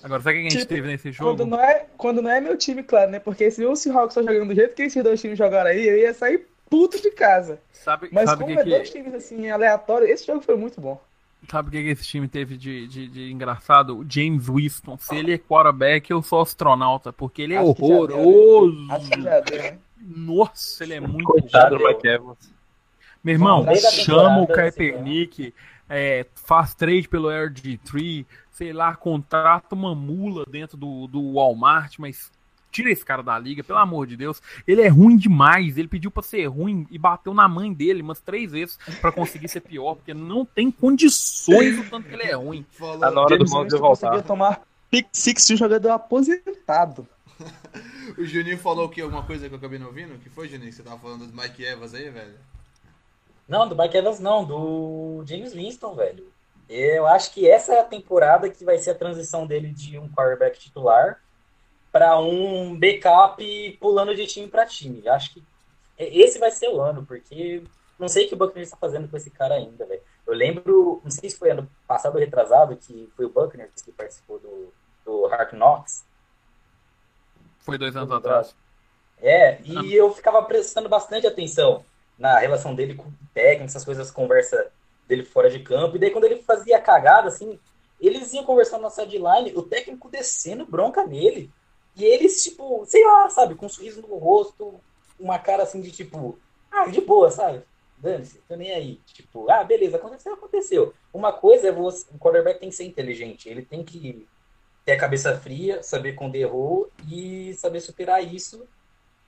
Agora, sabe o que a gente Tipo, teve nesse Quando jogo? não, é, quando não é meu time, claro, né? Porque se o Seahawks tá jogando do jeito que esses dois times jogaram aí, eu ia sair puto de casa. Sabe, Mas sabe como que, é que, dois times assim, aleatórios, esse jogo foi muito bom. sabe o que, que esse time teve de, de, de engraçado? O James Winston. Se ele é quarterback, eu sou astronauta, porque ele é Acho que já deu, né? horroroso. Acho que já deu, né? Nossa, ele é muito Coitado do Deu. Mike Evans. Meu irmão, chama o temporada, Kaepernick, é, faz trade pelo RG3, sei lá, contrata uma mula dentro do, do Walmart, mas tira esse cara da liga, pelo amor de Deus. Ele é ruim demais, ele pediu pra ser ruim e bateu na mãe dele umas três vezes pra conseguir ser pior, porque não tem condições do tanto que ele é ruim. Falou, Tá na hora do James Bond Winston voltar. conseguiu tomar pick six de um jogador aposentado. <laughs> O Juninho falou que alguma coisa que eu acabei não ouvindo? O que foi, Juninho? Você tava falando do Mike Evans aí, velho? Não, do Mike Evans não, do James Winston, velho. Eu acho que essa é a temporada que vai ser a transição dele de um quarterback titular para um backup pulando de time para time. Acho que esse vai ser o ano, porque não sei o que o Buccaneers está fazendo com esse cara ainda, velho. Eu lembro, não sei se foi ano passado ou retrasado, que foi o Buccaneers que participou do, do Hard Knocks. Foi dois anos atrás. É, e eu ficava prestando bastante atenção na relação dele com o técnico, essas coisas, conversa dele fora de campo. E daí, quando ele fazia cagada, assim, eles iam conversando na sideline, o técnico descendo bronca nele. E eles, tipo, sei lá, sabe, com um sorriso no rosto, uma cara assim de tipo, ah, de boa, sabe? Dane-se, tô nem aí. Tipo, ah, beleza, aconteceu, aconteceu. Uma coisa é você, o quarterback tem que ser inteligente, ele tem que ter a cabeça fria, saber quando errou e saber superar isso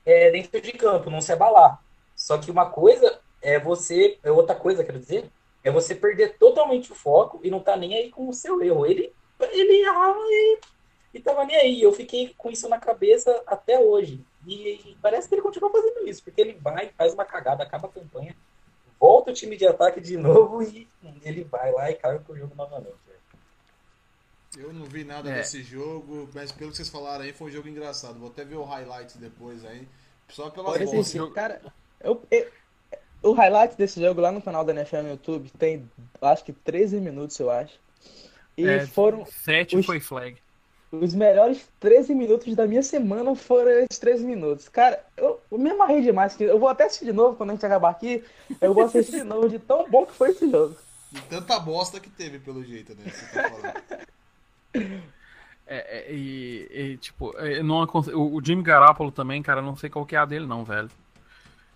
é, dentro de campo, não se abalar. Só que uma coisa é você, é outra coisa, quero dizer, é você perder totalmente o foco e não tá nem aí com o seu erro. Ele, ele errava e, e tava nem aí. Eu fiquei com isso na cabeça até hoje. E, e parece que ele continua fazendo isso, porque ele vai, faz uma cagada, acaba a campanha, volta o time de ataque de novo e ele vai lá e cai com o jogo novamente. velho. Eu não vi nada É. desse jogo, mas pelo que vocês falaram aí, foi um jogo engraçado. Vou até ver o highlights depois aí. Só pela Pode. Cara, eu, eu- o highlight desse jogo lá no canal da NFL no YouTube tem, acho que 13 minutos, eu acho. E É, foram Sete os- foi flag. os melhores 13 minutos da minha semana foram esses 13 minutos. Cara, eu, eu me amarrei demais. que Eu vou até assistir de novo quando a gente acabar aqui. Eu vou assistir de novo de tão bom que foi esse jogo. E tanta bosta que teve, pelo jeito, né? Você tá falando. <laughs> É, é, e, e, tipo, é, não o Jimmy Garoppolo também, cara, não sei qual que é a dele, não, velho.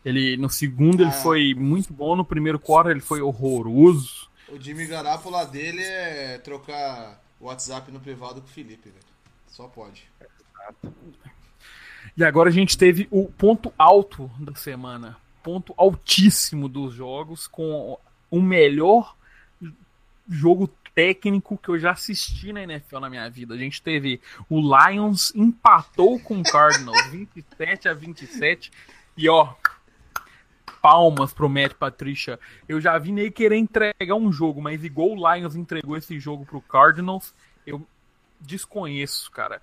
Ele, no segundo, ele Ah. foi muito bom, no primeiro quarto, ele foi horroroso. O Jimmy Garoppolo lá dele é trocar o WhatsApp no privado com o Felipe, velho. Só pode. E agora a gente teve o ponto alto da semana. Ponto altíssimo dos jogos, com o melhor jogo técnico que eu já assisti na NFL na minha vida. A gente teve o Lions empatou com o Cardinals <laughs> 27 a 27 e ó, palmas pro Matt Patricia. Eu já vi nele querer entregar um jogo, mas igual o Lions entregou esse jogo pro Cardinals, eu desconheço, cara.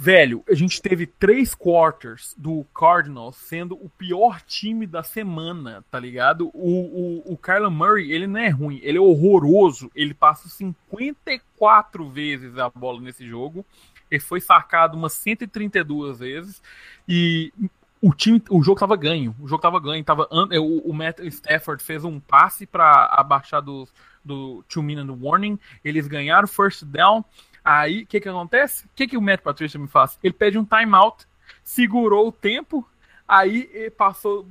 Velho, a gente teve três quarters do Cardinals sendo o pior time da semana, tá ligado? O, o, o Kyler Murray, ele não é ruim, ele é horroroso. Ele passa 54 vezes a bola nesse jogo. Ele foi sacado umas 132 vezes. E o time, o jogo tava ganho. O jogo tava ganho. Tava, an- o, o Matt Stafford fez um passe para abaixar do, do two minute warning. Eles ganharam first down. Aí, o que que acontece? O que que o Matt Patricia me faz? Ele pede um timeout, segurou o tempo, aí passou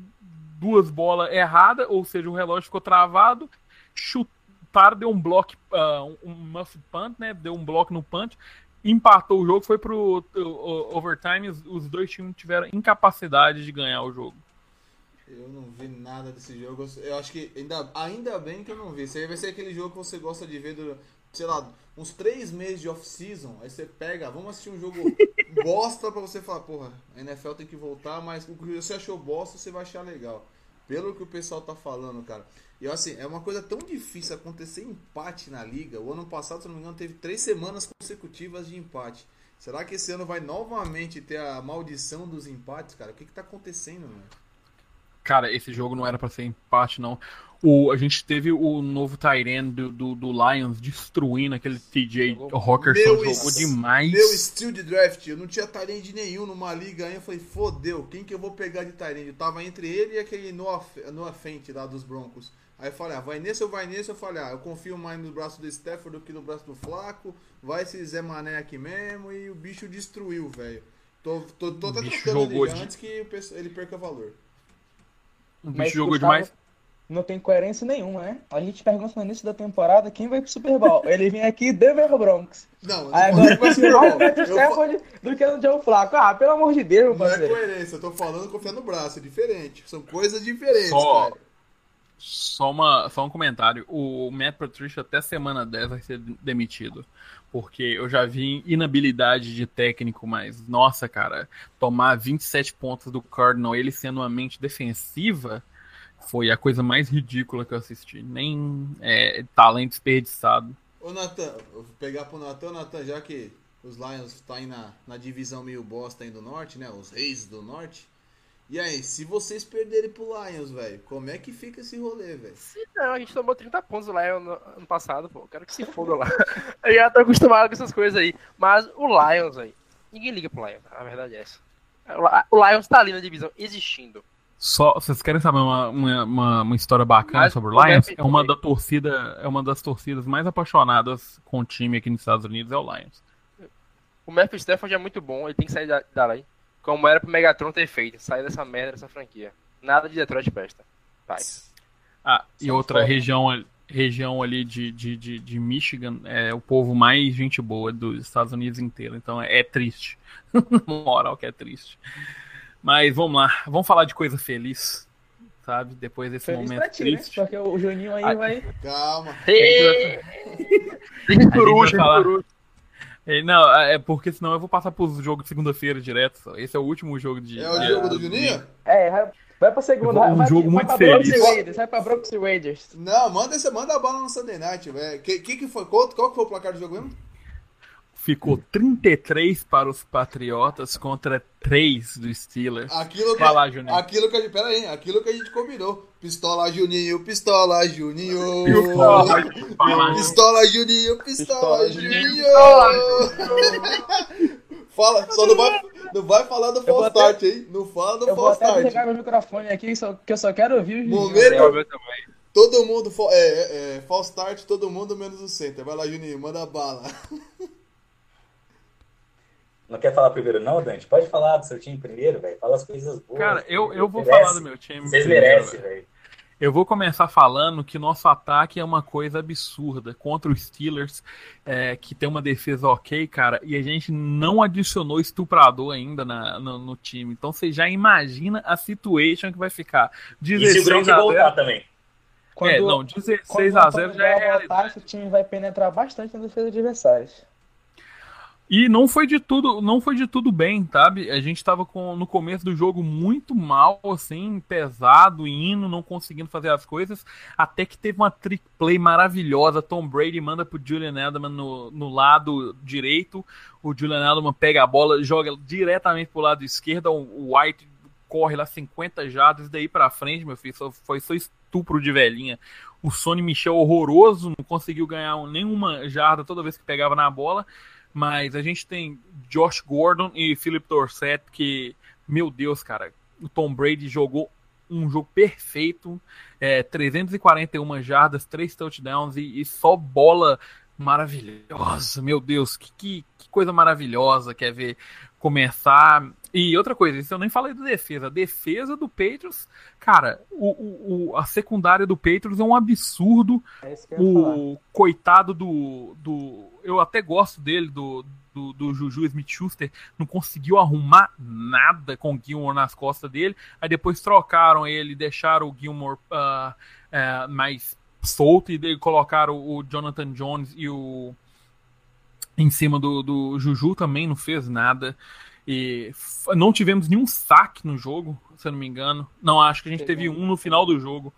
duas bolas erradas, ou seja, o relógio ficou travado, chutaram, deu um bloco, ah, um, um punt, né? Deu um bloco no punt, empatou o jogo, foi pro overtime, os, os dois times tiveram incapacidade de ganhar o jogo. Eu não vi nada desse jogo. Eu acho que ainda, ainda bem que eu não vi. Isso aí vai ser aquele jogo que você gosta de ver, do, sei lá, uns três meses de off-season. Aí você pega, vamos assistir um jogo <laughs> bosta pra você falar, porra, a NFL tem que voltar, mas o que você achou bosta, você vai achar legal. Pelo que o pessoal tá falando, cara. E assim, é uma coisa tão difícil acontecer empate na liga. O ano passado, se não me engano, teve três semanas consecutivas de empate. Será que esse ano vai novamente ter a maldição dos empates, cara? O que que tá acontecendo, mano? Cara, esse jogo não era pra ser empate, não. O, a gente teve o novo Tyrant do, do, do Lions destruindo aquele TJ Jogou- Meu jogou demais. Meu steal de draft, eu não tinha Tyrande nenhum numa liga aí, eu falei, fodeu, quem que eu vou pegar de Tyrande? Eu tava entre ele e aquele Noah, Noah Fent lá dos Broncos. Aí eu falei, ah, vai nesse ou vai nesse? Eu falei, ah, eu confio mais no braço do Stafford do que no braço do Flaco, vai esse Zé Mané aqui mesmo, e o bicho destruiu, velho. Tô, tô, tô até trocando de- antes que ele perca valor. O Mas bicho jogou Gustavo demais. Não tem coerência nenhuma, né? A gente pergunta no início da temporada quem vai pro Super Bowl. Ele vem aqui Denver Broncos. Não, Aí agora que vai ser mais fa- Stafford do que no Joe Flaco. Ah, pelo amor de Deus, Não é parceiro. coerência, eu tô falando confiar no braço, é diferente. São coisas diferentes, Só- cara. Só, uma, só um comentário. O Matt Patricia até semana 10 vai ser demitido. Porque eu já vi inabilidade de técnico, mas, nossa, cara, tomar 27 pontos do Cardinal, ele sendo uma mente defensiva, foi a coisa mais ridícula que eu assisti. Nem é, talento desperdiçado. Ô Natan, vou pegar pro Natan, Natan, já que os Lions tá aí na, na divisão meio bosta aí do norte, né? Os reis do norte. E aí, se vocês perderem pro Lions, velho, como é que fica esse rolê, velho? Não, a gente tomou 30 pontos lá no ano passado, pô. Quero que se foda lá. <laughs> Eu já tô acostumado com essas coisas aí. Mas o Lions aí. Ninguém liga pro Lions, a verdade é essa. O Li- O Lions tá ali na divisão, existindo. Só, vocês querem saber uma, uma, uma, uma história bacana Mas sobre o Lions? É uma da torcida, é uma das torcidas mais apaixonadas com o time aqui nos Estados Unidos, é o Lions. O Matthew Stafford é muito bom, ele tem que sair da, dali. Como era pro Megatron ter feito, sair dessa merda dessa franquia. Nada de Detroit presta. Vai. Ah, e outra foda. região, ali- região ali de, de, de, de Michigan é o povo mais gente boa dos Estados Unidos inteiro. Então é, é triste. <laughs> Moral que é triste. Mas vamos lá, vamos falar de coisa feliz, sabe? Depois desse Feliz momento pra ti, né? triste. Porque o Juninho aí Ai. vai. Calma. Deixa por vai último, falar. É, Não, é porque senão eu vou passar pros jogos de segunda-feira direto. Esse é o último jogo de. É o de- jogo do Juninho? É, vai, vai pra segunda. Um vai, jogo vai muito pra feliz. e Raiders, vai pra Broncos e Raiders. Não, manda, essa, manda a bola no Sunday Night, velho. Que, que que foi? Qual, qual que foi o placar do jogo mesmo? Ficou 33 para os Patriotas contra 3 do Steelers. Aquilo que, lá, Juninho. aquilo que a gente, pera aí, aquilo que a gente combinou. Pistola Juninho, pistola Juninho. Pistola, pistola. Pistola Juninho, pistola Pistola, Juninho. Juninho. <laughs> Fala, só não vai, não vai falar do false até- start, hein? Não fala do Eu vou false até start. desligar meu microfone aqui, só, que eu só quero ouvir o Juninho. Momento- É. Todo mundo, é, é, é, false start, todo mundo menos o center. Vai lá, Juninho, manda bala. <laughs> Não quer falar primeiro, não, Dante? Pode falar do seu time primeiro, velho. Fala as coisas boas. Cara, eu, eu vou Merece. falar do meu time. Vocês merecem, velho. Eu vou começar falando que nosso ataque é uma coisa absurda contra os Steelers, é, que tem uma defesa ok, cara, e a gente não adicionou estuprador ainda na- no, no time. Então você já imagina a situation que vai ficar. E se o 16 Gronk a 0. voltar também? Quando, É, não, quando 16 o a Antônio 0 já é voltar, esse time vai penetrar bastante na defesa de adversários. E não foi de tudo, não foi de tudo bem, sabe? A gente tava com, no começo do jogo muito mal, assim, pesado, indo, não conseguindo fazer as coisas, até que teve uma trick play maravilhosa. Tom Brady manda pro Julian Edelman no, no lado direito, o Julian Edelman pega a bola, joga diretamente pro lado esquerdo, o White corre lá 50 jardas, daí pra frente, meu filho, foi só estupro de velhinha. O Sonny Michel horroroso, não conseguiu ganhar nenhuma jarda toda vez que pegava na bola. Mas a gente tem Josh Gordon e Philip Dorsett, que, meu Deus, cara, o Tom Brady jogou um jogo perfeito, é, 341 jardas, 3 touchdowns e, e só bola maravilhosa. Meu Deus, que, que, que coisa maravilhosa. Quer ver começar. E outra coisa, isso eu nem falei da defesa. A defesa do Patriots, cara, o, o, a secundária do Patriots é um absurdo É falar. o coitado do, do. Eu até gosto dele, do, do, do Juju Smith Schuster, não conseguiu arrumar nada com o Gilmore nas costas dele. Aí depois trocaram ele, deixaram o Gilmore ah, eh, mais solto e daí colocaram o Jonathan Jones e o. Em cima do, do Juju também não fez nada. E não tivemos nenhum saque no jogo, se eu não me engano. Não, acho que a gente teve um no final do jogo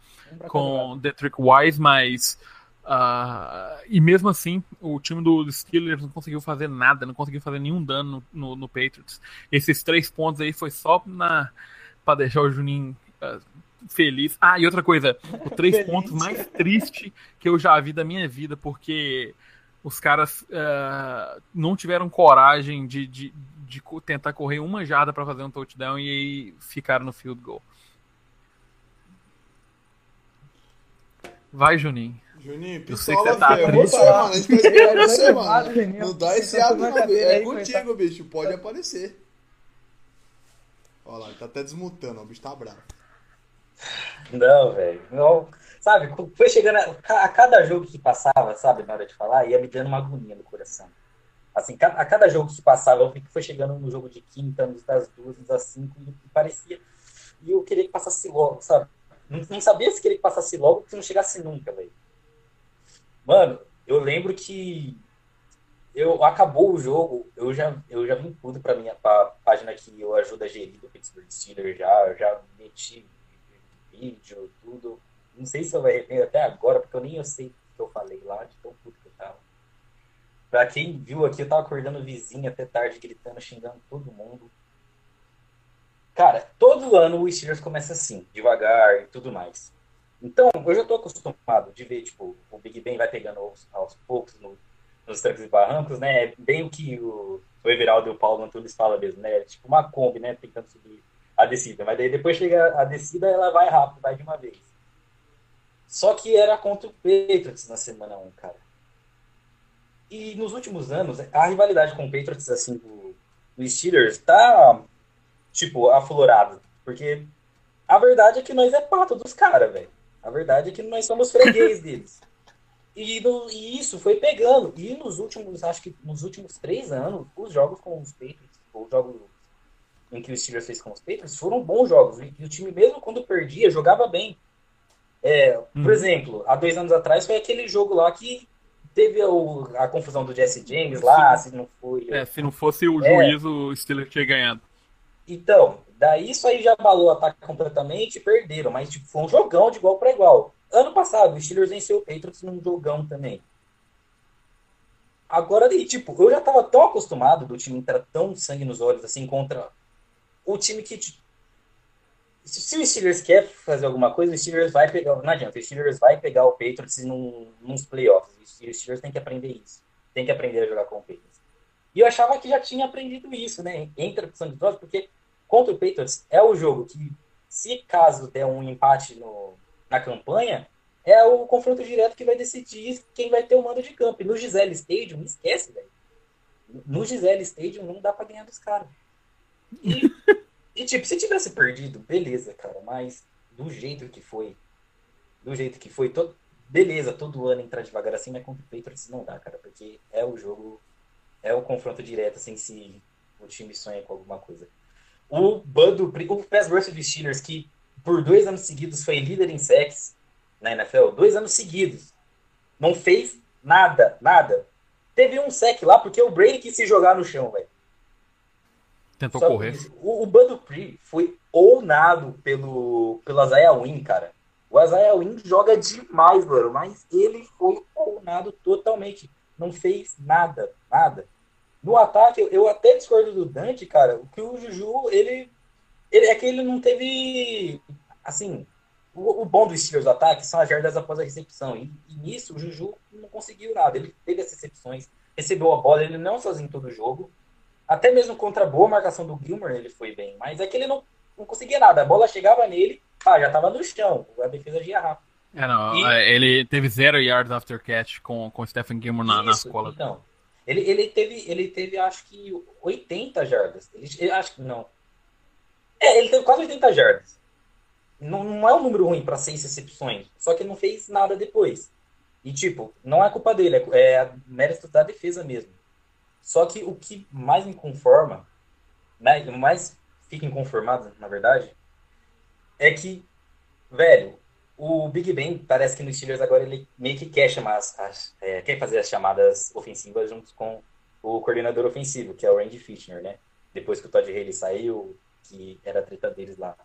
com. Detrick Wise, mas. ah, e mesmo assim, o time do Steelers não conseguiu fazer nada, não conseguiu fazer nenhum dano no, no, no Patriots. Esses três pontos aí foi só na para deixar o Juninho ah, feliz. Ah, e outra coisa, o três <laughs> pontos mais triste que eu já vi da minha vida, porque os caras ah, não tiveram coragem de, de, de tentar correr uma jarda pra fazer um touchdown e aí ficaram no field goal. Vai, Juninho. Juninho, Eu sei que pistola, tá velho. É triste. você, mano. A gente tá esperando você, mano. Não dá esse ato, não, café É contigo, bicho. Pode aparecer. Olha lá, ele tá até desmutando. O bicho tá bravo. Não, velho. Não. Sabe, foi chegando. A, a cada jogo que passava, sabe, na hora de falar, ia me dando uma agonia no coração. Assim, a cada jogo que passava, eu foi chegando no jogo de quinta, nos das duas, nos das cinco, e parecia. E eu queria que passasse logo, sabe? Não, não sabia se queria que passasse logo, que não chegasse nunca, velho. Mano, eu lembro que eu acabou o jogo, eu já, eu já vim tudo pra minha pá- página que eu ajudo a gerir do Pittsburgh Steelers já, eu já meti vídeo, tudo. Não sei se eu vai arrepender até agora, porque eu nem eu sei o que eu falei lá, de tão puto que eu tava. Pra quem viu aqui, eu tava acordando vizinho até tarde, gritando, xingando todo mundo. Cara, todo ano o Steelers começa assim, devagar e tudo mais. Então, eu já tô acostumado de ver, tipo, o Big Ben vai pegando aos, aos poucos no- nos trancos e barrancos, né? É bem o que o, o Everaldo e o Paulo Antunes falam mesmo, né? É tipo uma Kombi, né? Tentando subir a descida. Mas daí depois chega a descida, ela vai rápido, vai de uma vez. Só que era contra o Patriots na semana 1, cara. E nos últimos anos, a rivalidade com o Patriots, assim, do, do Steelers, tá, tipo, aflorada. Porque a verdade é que nós é pato dos caras, velho. A verdade é que nós somos freguês deles. E, no- e isso foi pegando. E nos últimos, acho que nos últimos três anos, os jogos com os Patriots, os jogos em que o Steelers fez com os Patriots, foram bons jogos. E, o time, mesmo quando perdia, jogava bem. É, por Uhum. exemplo, há dois anos atrás foi aquele jogo lá que teve o- a confusão do Jesse James lá, se não foi. É, se não fosse o É. juiz, o Steelers tinha ganhado. Então, daí isso aí já abalou o ataque completamente e perderam, mas tipo, foi um jogão de igual para igual. Ano passado, o Steelers venceu o Patriots num jogão também. Agora, e, tipo, eu já tava tão acostumado do time entrar tão sangue nos olhos assim contra o time que. Se, o Steelers quer fazer alguma coisa, o Steelers vai pegar. Não adianta, o Steelers vai pegar o Patriots num, nos playoffs. E o Steelers tem que aprender isso. Tem que aprender a jogar com o Patriots. E eu achava que já tinha aprendido isso, né? Entra com sangue nos olhos, porque contra o Patriots é o jogo que, se caso der um empate no, na campanha, é o confronto direto que vai decidir quem vai ter o mando de campo. E no Gisele Stadium, esquece, velho. No Gisele Stadium não dá pra ganhar dos caras. <laughs> e, tipo, se tivesse perdido, beleza, cara, mas do jeito que foi, do jeito que foi, todo, beleza, todo ano entrar devagar assim, mas contra o Patriots não dá, cara, porque é o jogo, é o confronto direto, assim, se o time sonha com alguma coisa. O Bud, o pass rush dos Steelers, que por dois anos seguidos foi líder em sacks na NFL, dois anos seguidos, não fez nada, nada. Teve um sec lá porque o Brady quis se jogar no chão, velho. Tentou Só correr. isso. O, o Bud Dupree foi ounado pelo, pelo Isaiah Wynn, cara. O Isaiah Wynn joga demais, mano, mas ele foi ounado totalmente. Não fez nada, nada. No ataque, eu, até discordo do Dante, cara, o que o Juju, ele, ele é que ele não teve, assim, o, o bom do Steelers do ataque são as jardas após a recepção, e, e nisso o Juju não conseguiu nada, ele teve as recepções, recebeu a bola, ele não sozinho todo o jogo, até mesmo contra a boa marcação do Gilmore ele foi bem, mas é que ele não, não conseguia nada, a bola chegava nele, pá, já tava no chão, a defesa ia rápido. É, não, E- é, ele teve zero yards after catch com, com o Stephen Gilmore na, na Isso, escola. Então, ele, ele, teve, ele teve, acho que, 80 jardas. Ele, ele- acho que não. É, ele teve quase 80 jardas. Não, não é um número ruim para seis recepções. Só que ele não fez nada depois. E, tipo, não é culpa dele, é, é mérito da defesa mesmo. Só que o que mais me conforma, né, o mais fica inconformado, na verdade, é que, velho, o Big Ben parece que no Steelers agora ele meio que quer chamar as, as- é, quer fazer as chamadas ofensivas junto com o coordenador ofensivo, que é o Randy Fitchner, né? Depois que o Todd Haley saiu, que era a treta deles lá.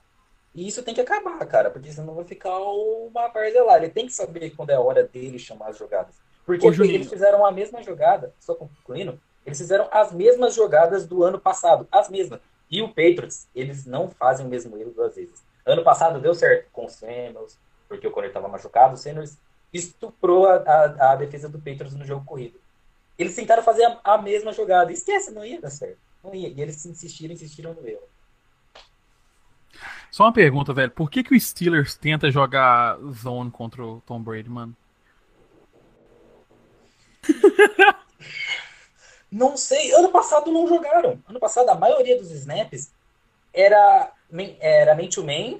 E isso tem que acabar, cara, porque senão vai ficar uma lá. Ele tem que saber quando é a hora dele chamar as jogadas. Porque Ô, eles fizeram a mesma jogada, só concluindo, eles fizeram as mesmas jogadas do ano passado, as mesmas. E o Patriots, eles não fazem o mesmo erro duas vezes. Ano passado deu certo com o Samuels, porque o Conner estava machucado. O Samuels estuprou a, a, a defesa do Patriots no jogo corrido. Eles tentaram fazer a, a mesma jogada. Esquece, não ia dar certo. Não ia. E eles insistiram, insistiram no erro. Só uma pergunta, velho. Por que, que o Steelers tenta jogar zone contra o Tom Brady, mano? <laughs> Não sei. Ano passado não jogaram. Ano passado a maioria dos snaps era man- era man-to-man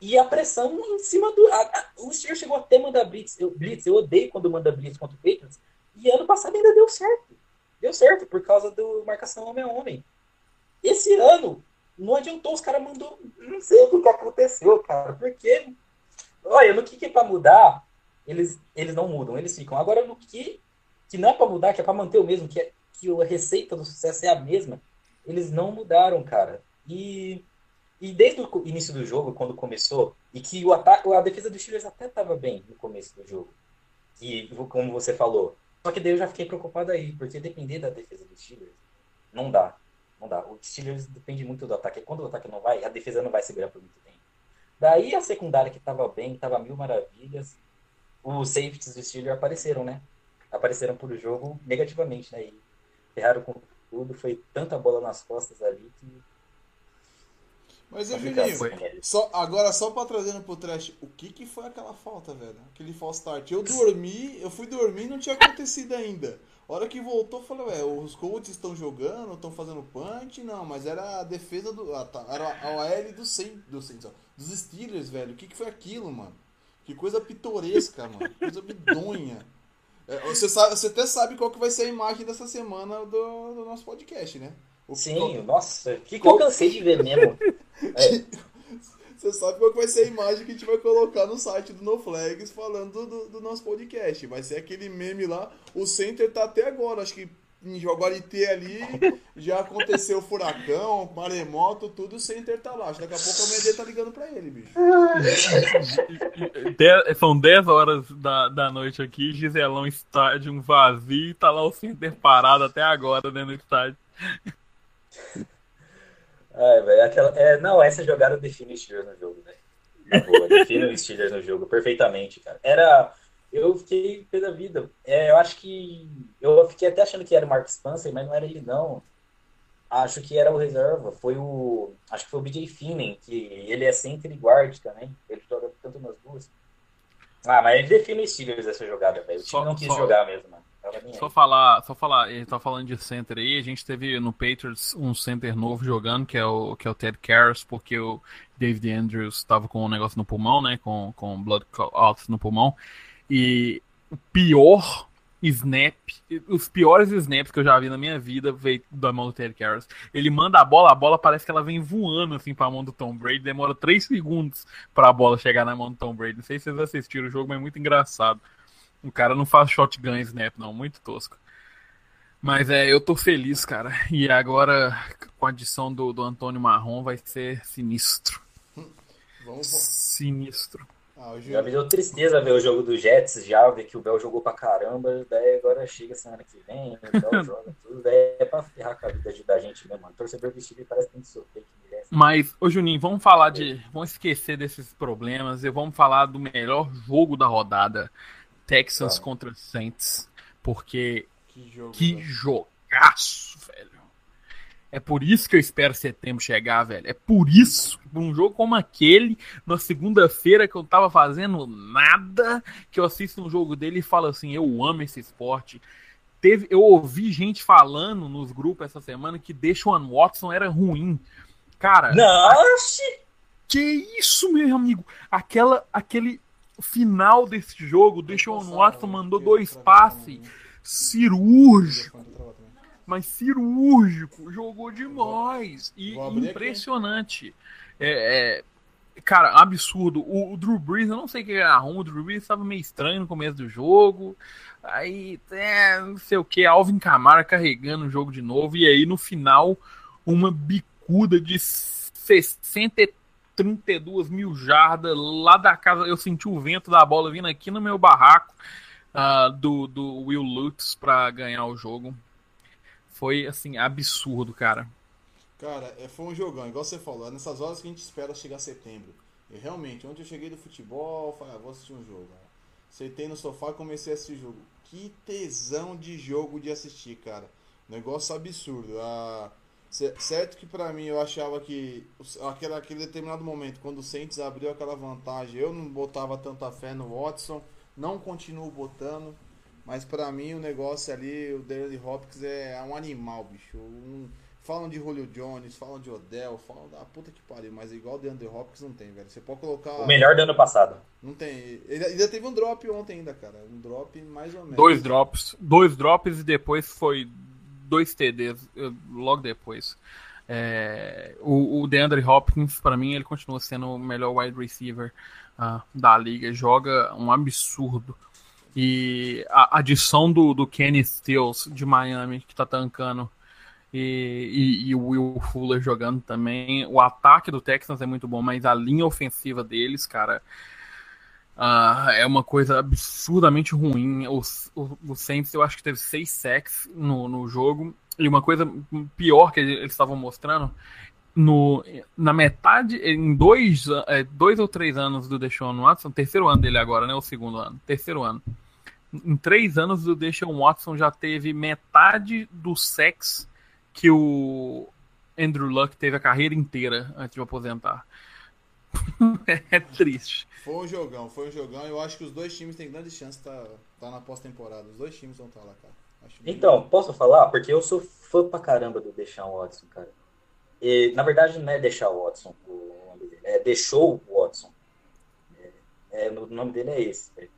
e a pressão em cima do. a- a- o Steelers chegou até mandar blitz. Eu, blitz. eu odeio quando manda blitz contra o Patriots. E ano passado ainda deu certo. Deu certo por causa do marcação homem a homem. Esse ano não adiantou, os caras mandou. Não sei o que, que aconteceu, cara. Porque. Olha, no que, que é pra mudar, eles, eles não mudam, eles ficam. Agora no que, que não é pra mudar, que é pra manter o mesmo, que, é, que a receita do sucesso é a mesma, eles não mudaram, cara. E, e desde o início do jogo, quando começou, e que o ataque, a defesa dos Steelers até tava bem no começo do jogo. E como você falou. Só que daí eu já fiquei preocupado aí, porque depender da defesa dos Steelers, não dá. Não dá. O Steelers depende muito do ataque. Quando o ataque não vai, a defesa não vai segurar por muito tempo. Daí a secundária que tava bem, tava mil maravilhas. Os safeties do Steelers apareceram, né? Apareceram por jogo negativamente, né? E erraram com tudo. Foi tanta bola nas costas ali que. Mas, complicado. Juninho, só, agora só pra trazendo pro trash, o que que foi aquela falta, velho? Aquele false start. Eu dormi, eu fui dormir e não tinha acontecido ainda. A hora que voltou, eu falei, ué, os Colts estão jogando, estão fazendo punch? Não, mas era a defesa do. ah, tá, era a OL do Saints, do Saints, dos Steelers, velho. O que que foi aquilo, mano? Que coisa pitoresca, mano. Coisa bidonha. É, você, sabe, você até sabe qual que vai ser a imagem dessa semana do, do nosso podcast, né? O que- Sim, nossa, que que eu cansei de ver mesmo. <laughs> Você sabe qual que vai ser a imagem que a gente vai colocar no site do No Flags falando do, do- do nosso podcast. Vai ser aquele meme lá. O center tá até agora, acho que em Joguarité ali já aconteceu furacão, maremoto, tudo, o center tá lá. Acho que daqui a pouco a MD tá ligando pra ele, bicho. <laughs> De- são 10 horas da, da noite aqui, Giselão estádio vazio, tá lá o center parado até agora dentro do estádio. Ai, velho, aquela... é, não, essa jogada define o Steelers no jogo, velho. Na boa, define o Steelers no jogo perfeitamente, cara. Era. Eu fiquei pé da vida. É, eu acho que. Eu fiquei até achando que era o Mark Spencer, mas não era ele, não. Acho que era o reserva. Foi o. Acho que foi o BJ Finnen, que ele é center e guard também. Ele joga tanto nas duas. Ah, mas ele define o Steelers essa jogada, velho. O time Só- não quis só- jogar mesmo, mano. Só falar, só falar, ele tá falando de center aí, a gente teve no Patriots um center novo jogando, que é o, que é o Ted Karras, porque o David Andrews tava com um negócio no pulmão, né, com, com blood clots no pulmão, e o pior snap, os piores snaps que eu já vi na minha vida veio da mão do Ted Karras. Ele manda a bola, a bola parece que ela vem voando assim pra mão do Tom Brady, demora 3 segundos pra bola chegar na mão do Tom Brady. Não sei se vocês assistiram o jogo, mas é muito engraçado. O cara não faz shotgun snap, não, muito tosco. Mas é, eu tô feliz, cara. E agora, com a adição do, do Antônio Marrom, vai ser sinistro. Vamos. vo- Sinistro. Ah, Já me deu tristeza ver o jogo do Jets, já ver que o Bel jogou pra caramba, daí agora chega semana que vem, o Bel <laughs> joga tudo, daí é pra ferrar com a vida de- da gente mesmo, mano. Torcedor do Steelers parece que tem que sofrer, que merece. Mas, ô Juninho, vamos falar de. Vamos esquecer desses problemas e vamos falar do melhor jogo da rodada: Texans contra Saints. Porque Que jogo. que jogaço. É por isso que eu espero setembro chegar, velho. É por isso, por um jogo como aquele, na segunda-feira que eu tava fazendo nada, que eu assisto um jogo dele e falo assim, eu amo esse esporte. Teve, eu ouvi gente falando nos grupos essa semana que Deshaun Watson era ruim. Cara, Não, oxi! que isso, meu amigo? Aquela, aquele final desse jogo, Deshaun Watson mandou dois passes cirúrgico mas cirúrgico, jogou demais e impressionante. É, é, cara, absurdo. O, o Drew Brees, eu não sei o que ele arruma, o Drew Brees estava meio estranho no começo do jogo. Aí, é, não sei o que, Alvin Kamara carregando o jogo de novo. E aí, no final, uma bicuda de 60 e 32 mil jardas lá da casa. Eu senti o vento da bola vindo aqui no meu barraco ah, do, do Will Lutz para ganhar o jogo. Foi, assim, absurdo, cara. Cara, é, foi um jogão, igual você falou, é nessas horas que a gente espera chegar setembro. E realmente, ontem eu cheguei do futebol, falei, ah, vou assistir um jogo. Sentei no sofá e comecei a assistir jogo. Que tesão de jogo de assistir, cara. Negócio absurdo. Ah, certo que pra mim eu achava que aquele, aquele determinado momento, quando o Saints abriu aquela vantagem, eu não botava tanta fé no Watson, não continuo botando. Mas pra mim o negócio ali, o DeAndre Hopkins é um animal, bicho. Um- falam de Julio Jones, falam de Odell, falam da puta que pariu, mas igual o DeAndre Hopkins não tem, velho. Você pode colocar. O melhor do ano passado. Não tem. Ele ainda teve um drop ontem ainda, cara. Um drop mais ou menos. Dois drops. Dois drops e depois foi dois TDs logo depois. É, o, o DeAndre Hopkins, pra mim, ele continua sendo o melhor wide receiver ah, da liga. Joga um absurdo. E a adição do, do Kenny Stills de Miami, que tá tancando, e, e, e o Will Fuller jogando também. O ataque do Texans é muito bom, mas a linha ofensiva deles, cara, ah, é uma coisa absurdamente ruim. O, o, o Saints, eu acho que teve seis sacks no, no jogo. E uma coisa pior que eles estavam mostrando, no, na metade, em dois, é, dois ou três anos do Deshaun Watson, terceiro ano dele agora, né? O segundo ano, terceiro ano. Em três anos, o Deshaun Watson já teve metade do sex que o Andrew Luck teve a carreira inteira antes de aposentar. <laughs> é triste. Foi um jogão, foi um jogão. Eu acho que os dois times têm grande chance de tá, tá na pós-temporada. Os dois times vão estar lá, cara. Acho bem- Então, posso falar? Porque eu sou fã pra caramba do Deshaun Watson, cara. E, na verdade, não é Deshaun Watson o nome dele, é Deixou Watson. É, é, o nome dele é esse, velho,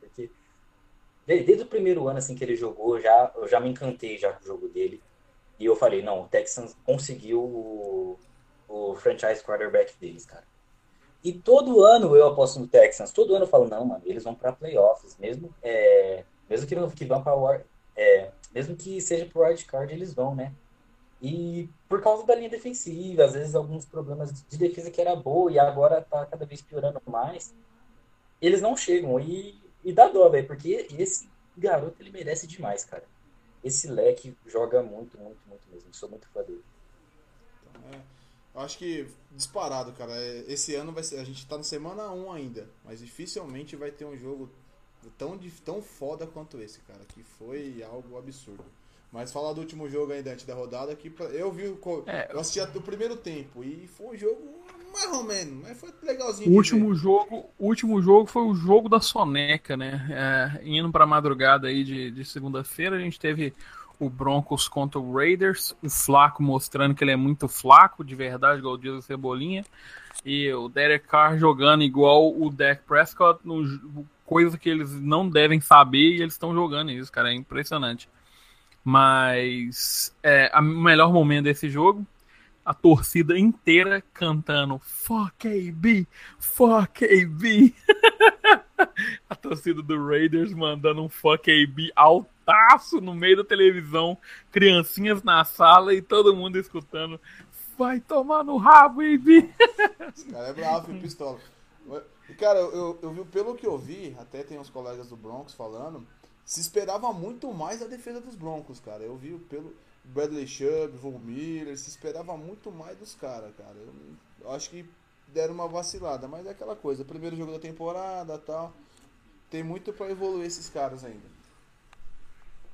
desde, o primeiro ano assim que ele jogou, já, eu já me encantei já com o jogo dele. E eu falei, não, o Texans conseguiu o, o franchise quarterback deles, cara. E todo ano eu aposto no Texans, todo ano eu falo, não, mano, eles vão pra playoffs, mesmo, é, mesmo que, não, que vão pra war, é, mesmo que seja pro wild card, eles vão, né? E por causa da linha defensiva, às vezes alguns problemas de defesa que era boa e agora tá cada vez piorando mais, eles não chegam. E, e dá dó, velho, porque esse garoto ele merece demais, cara. Esse leque joga muito, muito, muito mesmo. Sou muito fã dele. É, eu acho que disparado, cara. É, Esse ano vai ser. A gente tá na semana 1 ainda, mas dificilmente vai ter um jogo tão, tão foda quanto esse, cara. Que foi algo absurdo. Mas falar do último jogo ainda antes da rodada, que eu vi o. É. Eu assisti do primeiro tempo e foi um jogo mais ou menos, mas foi legalzinho. O último ver. jogo, o último jogo foi o jogo da soneca, né? É, indo pra madrugada aí de, de segunda-feira, a gente teve o Broncos contra o Raiders, o Flaco mostrando que ele é muito flaco, de verdade, igual o Cebolinha, e o Derek Carr jogando igual o Dak Prescott, no, coisa que eles não devem saber e eles estão jogando isso, cara, é impressionante. Mas é, o melhor momento desse jogo, a torcida inteira cantando Fuck AB, Fuck AB. <laughs> a torcida do Raiders mandando um Fuck AB altaço no meio da televisão, criancinhas na sala e todo mundo escutando. Vai tomar no rabo, AB. <laughs> Esse cara é bravo, filho, pistola. E, cara, eu, eu vi, pelo que eu vi, até tem uns colegas do Broncos falando, se esperava muito mais a defesa dos Broncos, cara. Eu vi pelo Bradley Chubb, Von Miller, se esperava muito mais dos caras, cara. Eu, eu acho que deram uma vacilada, mas é aquela coisa, primeiro jogo da temporada tal. Tem muito pra evoluir esses caras ainda.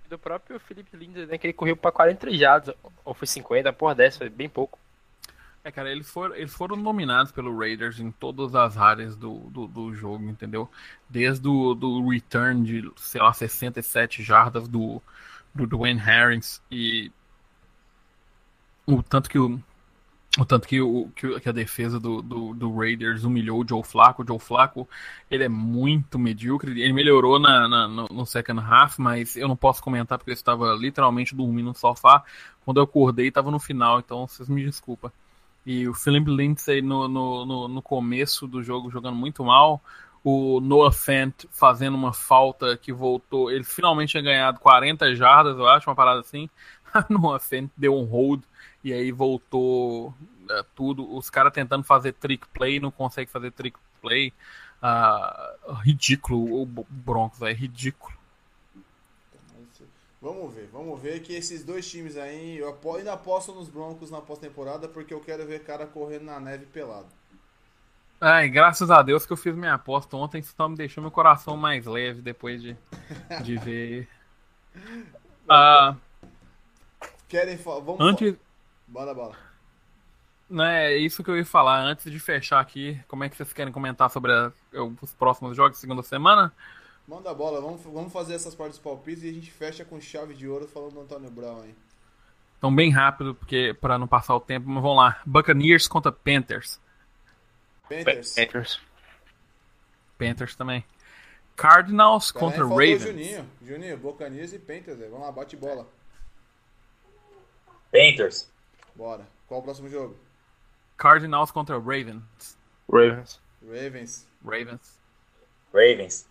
Do próprio Felipe Lindsay, né? Que ele correu pra 43 jardas, ou foi 50, porra dessa, foi bem pouco. É, cara, eles foram, eles foram nominados pelo Raiders em todas as áreas do, do, do jogo, entendeu? Desde o do return de, sei lá, 67 jardas do, do Dwayne Harris e o tanto que o, o tanto que, o, que, a defesa do, do, do Raiders humilhou o Joe Flacco. O Joe Flacco, ele é muito medíocre. Ele melhorou na, na, no, no second half, mas eu não posso comentar porque eu estava literalmente dormindo no sofá. Quando eu acordei, estava no final, então vocês me desculpem. E o Philip Lindsay no, no, no, no começo do jogo jogando muito mal. O Noah Fant fazendo uma falta que voltou. Ele finalmente tinha ganhado 40 jardas, eu acho, uma parada assim. <laughs> Noah Fant deu um hold e aí voltou é, tudo. Os caras tentando fazer trick play, não consegue fazer trick play. Uh, ridículo o Broncos, é ridículo. Vamos ver, vamos ver que esses dois times aí, eu ainda aposto nos Broncos na pós-temporada porque eu quero ver cara correndo na neve pelado. Ai, graças a Deus que eu fiz minha aposta ontem, isso só me deixou meu coração mais leve depois de, de ver. <laughs> Ah, Querem? Vamos antes, Bora, bora. né, é isso que eu ia falar antes de fechar aqui. Como é que vocês querem comentar sobre a- os próximos jogos da segunda semana? Manda a bola, vamos, vamos fazer essas partes palpites e a gente fecha com chave de ouro falando do Antônio Brown aí. Então, bem rápido, porque para não passar o tempo, mas vamos lá. Buccaneers contra Panthers. Panthers. Panthers. Panthers também. Cardinals Caralho, contra Ravens. Juninho. Juninho, Bocanias e Panthers, velho. Vamos lá, bate bola. Panthers. Bora. Qual o próximo jogo? Cardinals contra Ravens. Ravens. Ravens. Ravens. Ravens.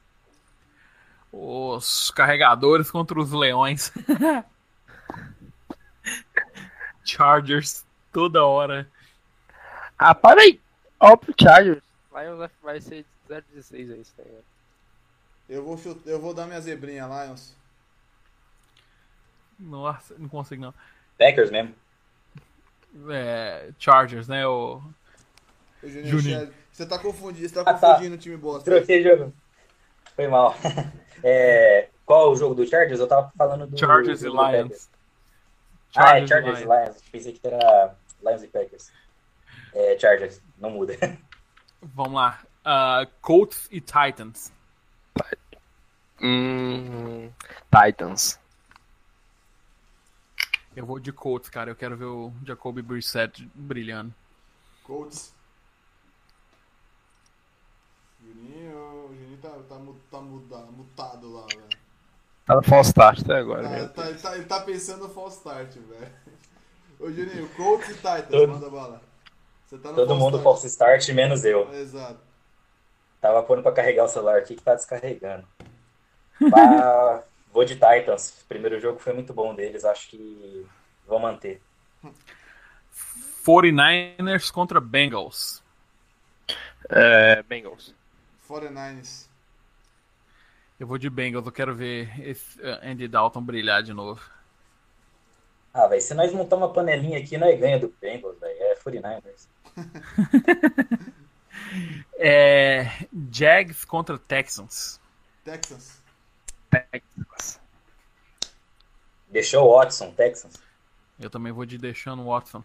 Os carregadores contra os leões. <laughs> Chargers toda hora. Ah, para aí! Ó pro Chargers. Lions vai ser 016 aí, isso aí. Eu vou, eu vou dar minha zebrinha, Lions. Nossa, não consigo não. Packers mesmo. É, Chargers, né? O... Juninho, você tá confundindo, você tá Ah, tá. confundindo o time bosta. Troquei jogo. Foi mal. <laughs> É, qual o jogo do Chargers? Eu tava falando do. Chargers do e. Lions. Ah, é Chargers e Chargers Lions. Lions. Pensei que era Lions e Packers. É, Chargers, não muda. <laughs> Vamos lá. Ah, Colts e Titans. Hum, Titans. Eu vou de Colts, cara. Eu quero ver o Jacoby Brissett brilhando. Colts. Juninho, o Juninho tá, tá, tá muda, mutado lá, velho. Tá no false start até agora, Tá, meu tá- ele, tá, ele tá pensando no false start, velho. Ô Juninho, Colts e Titans, Todo- manda bala. Você tá no Todo mundo start. false start, menos eu. Exato. Tava pondo pra carregar o celular aqui que tá descarregando. <laughs> Mas, vou de Titans. O primeiro jogo foi muito bom deles, acho que vão manter. 49ers contra Bengals. É, Bengals. 49ers. Eu vou de Bengals. Eu quero ver esse eh, Andy Dalton brilhar de novo. Ah, velho, se nós montar uma panelinha aqui, nós ganha do Bengals, velho. É 49ers. <laughs> É, Jags contra Texans. Texans. Texans. Deixou o Watson, Texans. Eu também vou de Deshaun Watson.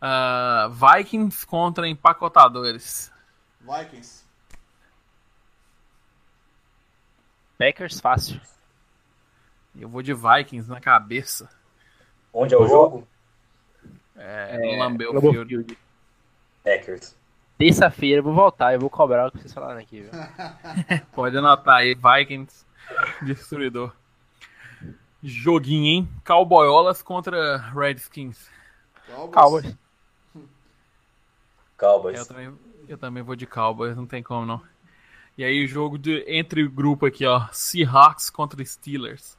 Ah, Vikings contra empacotadores. Vikings. Packers fácil. Eu vou de Vikings na cabeça. Onde é o jogo? É, no Lambeau Lambeau Field. Field. Packers. Terça-feira eu vou voltar, eu vou cobrar o que vocês falaram aqui, viu? <laughs> Pode anotar aí, Vikings destruidor. Joguinho, hein? Cowboyolas contra Redskins. Cowboys. Cowboys. Eu também, eu também vou de Cowboys, não tem como não. E aí o jogo de, entre o grupo aqui, ó. Seahawks contra Steelers.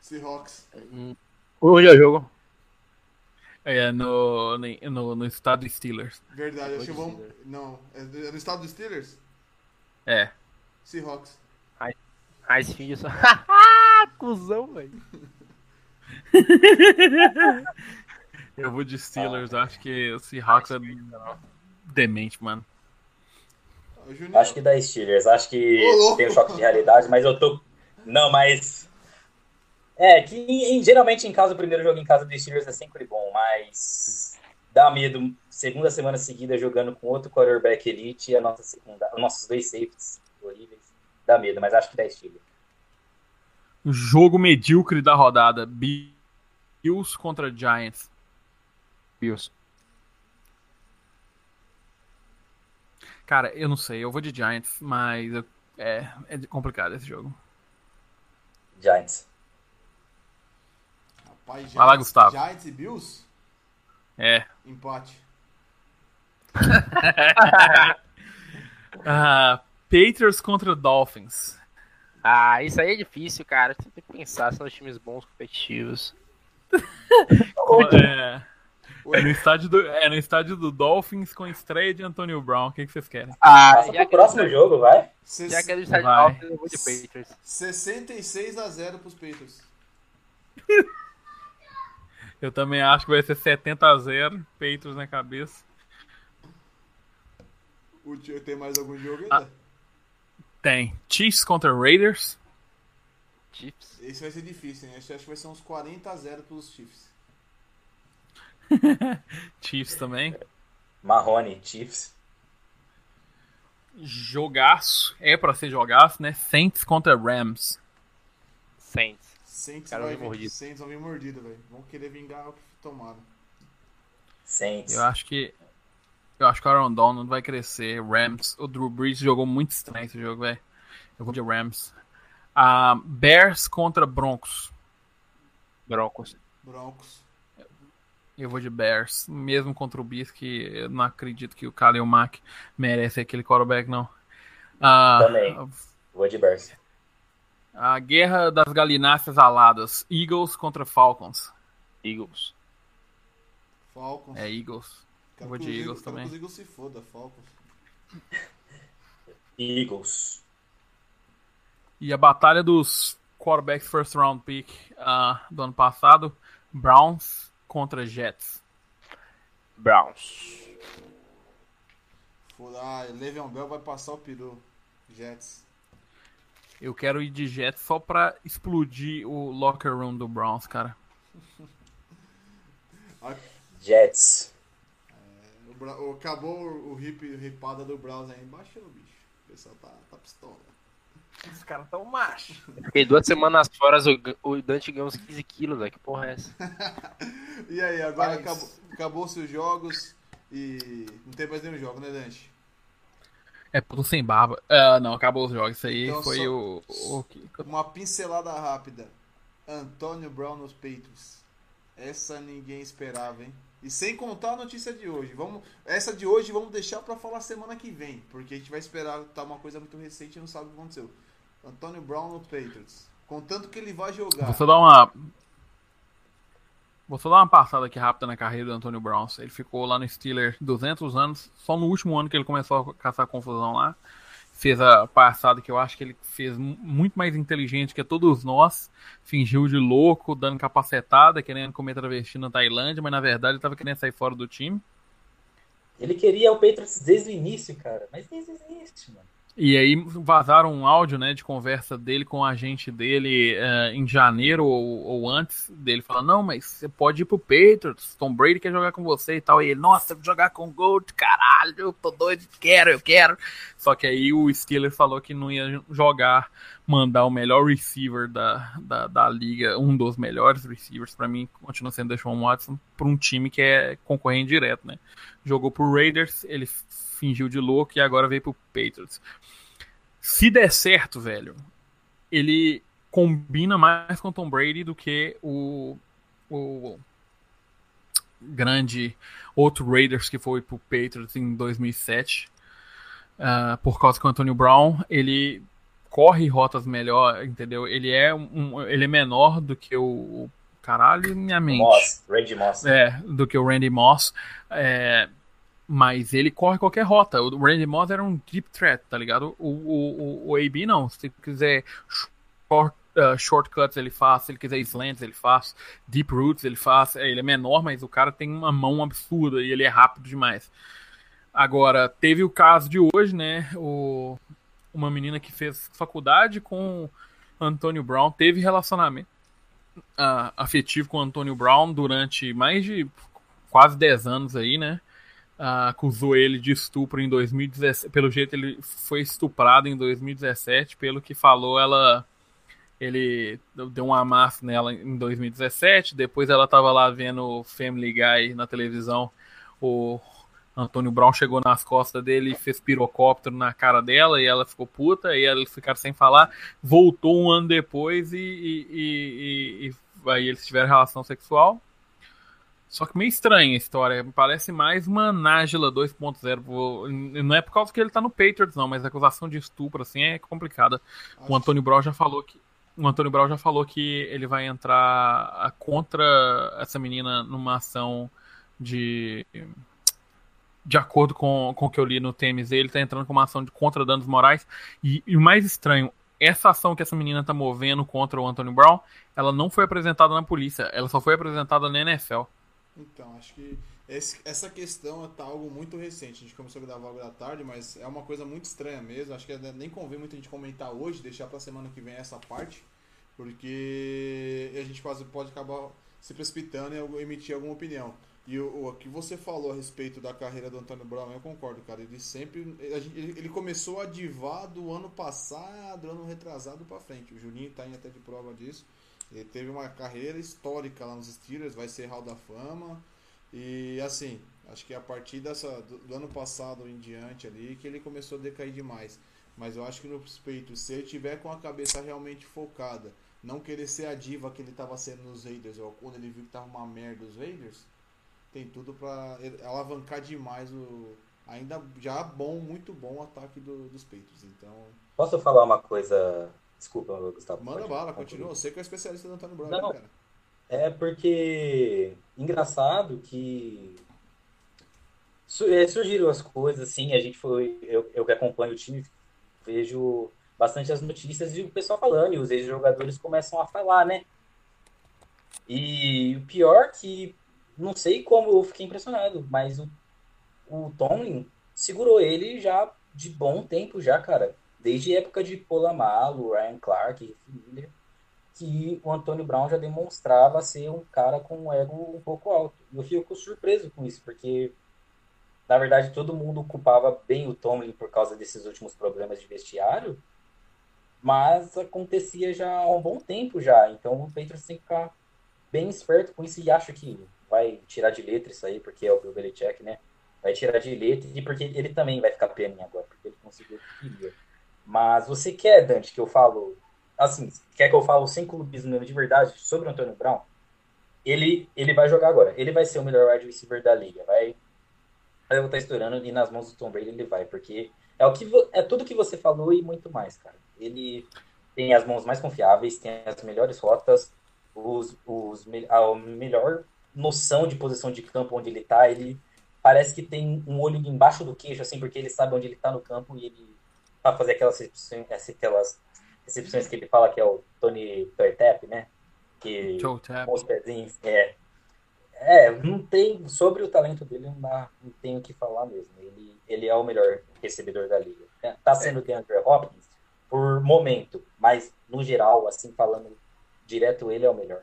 Seahawks. Onde é o jogo? É, no, no, no estado de Steelers. Verdade, acho que vamos. Não, é do- é no estado dos Steelers? É. Seahawks. Ice Field só. <laughs> Cusão, velho. <laughs> Eu vou de Steelers, acho que o Seahawks é demente, mano. Acho que dá Steelers. Acho que louco. tem um choque de realidade, mas eu tô. Não, mas. É, que em- em- geralmente em casa, o primeiro jogo em casa do Steelers é sempre bom, mas. Dá medo. Segunda semana seguida jogando com outro quarterback elite e a nossa segunda, os nossos dois safeties horríveis. Dá medo, mas acho que dá Steelers. Jogo medíocre da rodada. Bills contra Giants. Bills. Cara, eu não sei, eu vou de Giants, mas eu- é, é complicado esse jogo. Giants. Rapaz, Vai lá, Giants- Gustavo. Giants e Bills? É. Empate. <laughs> Ah, Patriots contra Dolphins. Ah, isso aí é difícil, cara. Você tem que pensar, são os times bons, competitivos. <laughs> É, é no estádio do, é no estádio do Dolphins com estreia de Antonio Brown. O que, que vocês querem? Ah, Passa já pro que, próximo jogo, vai. Ses- já que é do estádio Vai. Dolphins, eu vou de Patriots. 66 a 0 pros Patriots. <laughs> Eu também acho que vai ser 70 a 0. Patriots na cabeça. O tio tem mais algum jogo Ah. Tem Chiefs contra Raiders. Chiefs. Esse vai ser difícil, hein? Esse acho que vai ser uns 40 a 0 pros Chiefs. <laughs> Chiefs também. Marrone, Chiefs. Jogaço. É pra ser jogaço, né? Saints contra Rams. Saints. Saints, Cara, vai vir. Saints vão vir mordido, velho. Vão querer vingar o que tomaram. Saints. Eu acho que. Eu acho que o Aaron Donald vai crescer. Rams. O Drew Brees jogou muito estranho esse jogo, velho. Eu vou de Rams. Ah, Bears contra Broncos. Broncos. Broncos. Eu vou de Bears. Mesmo contra o Bis, que eu não acredito que o Khalil Mack merece aquele quarterback, não. Ah, Também. Vou de Bears. A guerra das galináceas aladas. Eagles contra Falcons. Eagles. Falcons. É Eagles. Quero vou de Eagles quero também. que os Eagles se foda, Falcons. <laughs> Eagles. E a batalha dos quarterbacks first round pick ah, do ano passado. Browns contra Jets. Browns. Foda, ah, Le'Veon Bell vai passar o peru. Jets. Eu quero ir de Jets só pra explodir o locker room do Browns, cara. <laughs> Jets. O acabou o, hip, ripada do Browns aí. Baixou, bicho. O pessoal tá, tá pistola. Os caras tão macho. Fiquei duas semanas fora, o, o Dante ganhou uns 15 quilos, velho. Que porra é essa? <laughs> E aí, agora Mas- acabou, acabou-se os jogos e não tem mais nenhum jogo, né, Dante? É tudo sem barba. Ah, não, acabou os jogos. Isso aí Então foi o, o que- Uma pincelada rápida. Antônio Brown nos Patriots. Essa ninguém esperava, hein? E sem contar a notícia de hoje. Vamos, essa de hoje vamos deixar pra falar semana que vem, porque a gente vai esperar tá uma coisa muito recente e não sabe o que aconteceu. Antônio Brown no Patriots. Contanto que ele vai jogar. Vou só dar uma. Vou só dar uma passada aqui rápida na carreira do Antônio Brown. Ele ficou lá no Steelers 200 anos. Só no último ano que ele começou a caçar confusão lá. Fez a passada que eu acho que ele fez mu- muito mais inteligente que todos nós. Fingiu de louco, dando capacetada, querendo comer travesti na Tailândia, mas na verdade ele tava querendo sair fora do time. Ele queria o Patriots desde o início, cara. Mas desde o início, mano. E aí vazaram um áudio, né, de conversa dele com o agente dele eh, em janeiro ou, ou antes dele falando, não, mas você pode ir pro Patriots, Tom Brady quer jogar com você e tal. E ele, nossa, jogar com Gold, caralho, eu tô doido, quero, eu quero. Só que aí o Steelers falou que não ia jogar, mandar o melhor receiver da, da, da liga, um dos melhores receivers, pra mim, continua sendo Deshaun Watson, pra um time que é concorrente direto, né. Jogou pro Raiders, ele fingiu de louco e agora veio pro Patriots. Se der certo, velho, ele combina mais com Tom Brady do que o, o grande outro Raiders que foi pro Patriots em 2007. ah, por causa que o Antonio Brown, ele corre rotas melhor, entendeu? Ele é um, ele é menor do que o caralho, minha mente. Moss, Randy Moss. É, do que o Randy Moss. É, mas ele corre qualquer rota. O Randy Moss era um deep threat, tá ligado? O, o, o, o AB não. Se quiser short, uh, shortcuts ele faz, se ele quiser slants ele faz, deep roots ele faz. É, Ele é menor, mas o cara tem uma mão absurda e ele é rápido demais. Agora, teve o caso de hoje, né? O, uma menina que fez faculdade com Antônio Brown, teve relacionamento ah, afetivo com Antônio Brown durante mais de quase 10 anos aí, né? Acusou ele de estupro em 2017. Pelo jeito, ele foi estuprado em 2017. Pelo que falou, ela. Ele deu um amasso nela em 2017. Depois ela tava lá vendo Family Guy na televisão. O Antônio Brown chegou nas costas dele e fez pirocóptero na cara dela. E ela ficou puta. E eles ficaram sem falar. Voltou um ano depois e, e, e, e aí eles tiveram relação sexual. Só que meio estranha a história. Parece mais uma Nájila 2.0. Não é por causa que ele tá no Patriots, não, mas a acusação de estupro, assim, é complicada. O Antônio Brown já falou que. O Antônio Brown já falou que ele vai entrar contra essa menina numa ação de. De acordo com, com o que eu li no TMZ, ele tá entrando com uma ação de contra danos morais. E, e o mais estranho, essa ação que essa menina tá movendo contra o Antônio Brown, ela não foi apresentada na polícia, ela só foi apresentada na NFL. Então, acho que esse- essa questão tá algo muito recente. A gente começou a gravar algo da tarde, mas é uma coisa muito estranha mesmo. Acho que nem convém muito a gente comentar hoje, deixar pra semana que vem essa parte, porque a gente quase pode acabar se precipitando e emitir alguma opinião. E o, o que você falou a respeito da carreira do Antônio Brown, eu concordo, cara. Ele sempre. Ele, ele começou a divar do ano passado, ano retrasado pra frente. O Juninho tá indo até de prova disso. Ele teve uma carreira histórica lá nos Steelers, vai ser Hall da Fama. E assim, acho que a partir dessa, do, do ano passado em diante ali que ele começou a decair demais. Mas eu acho que no respeito, se ele tiver com a cabeça realmente focada, não querer ser a diva que ele estava sendo nos Raiders, ou quando ele viu que tava uma merda os Raiders, tem tudo ele- alavancar demais o ainda já bom, muito bom o ataque do- dos Patriots. Então, Posso falar uma coisa? Desculpa, Gustavo. manda pode bala, continua. Você que é especialista do Antônio Brown, Não. né, cara? É porque engraçado que é, surgiram as coisas, assim, a gente foi, eu, eu que acompanho o time, vejo bastante as notícias e o pessoal falando, e os ex-jogadores começam a falar, né? E o pior que, não sei como eu fiquei impressionado, mas o, o Tomlin segurou ele já de bom tempo já, cara. Desde a época de Polamalu, Ryan Clark, Rick Miller que o Antônio Brown já demonstrava ser um cara com um ego um pouco alto. E eu fico surpreso com isso, porque na verdade todo mundo culpava bem o Tomlin por causa desses últimos problemas de vestiário, mas acontecia já há um bom tempo já. Então o Patriots tem que ficar bem esperto com isso e acho que vai tirar de letra isso aí, porque é o Bill Belichick, né? Vai tirar de letra e porque ele também vai ficar pianinho agora, porque ele conseguiu o que queria. Mas você quer, Dante, que eu falo assim, quer que eu falo sem clubismo de verdade sobre o Antônio Brown? Ele, ele vai jogar agora. Ele vai ser o melhor wide receiver da liga. Vai, vou estar estourando e nas mãos do Tom Brady ele vai, porque é o que é tudo que você falou e muito mais, cara. Ele tem as mãos mais confiáveis, tem as melhores rotas, os, os a melhor noção de posição de campo onde ele tá. Ele parece que tem um olho embaixo do queixo, assim, porque ele sabe onde ele tá no campo e ele para fazer aquelas recepções, aquelas recepções que ele fala que é o Tony Toytap, né? Que com os pezinhos, é. É, não tem. Sobre o talento dele, não, dá, não tenho o que falar mesmo. Ele, ele é o melhor recebedor da liga. Tá sendo o DeAndre Hopkins por momento, mas no geral, assim, falando direto, ele é o melhor.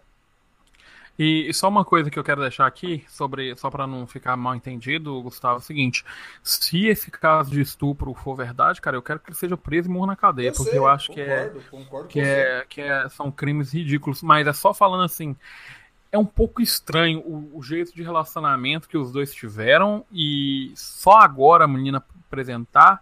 E, e só uma coisa que eu quero deixar aqui, sobre, só para não ficar mal entendido, Gustavo, é o seguinte: se esse caso de estupro for verdade, cara, eu quero que ele seja preso e morra na cadeia, porque sei, eu acho que é, concordo, concordo que, é, que é, são crimes ridículos, mas é só falando assim. É um pouco estranho o, o jeito de relacionamento que os dois tiveram e só agora a menina apresentar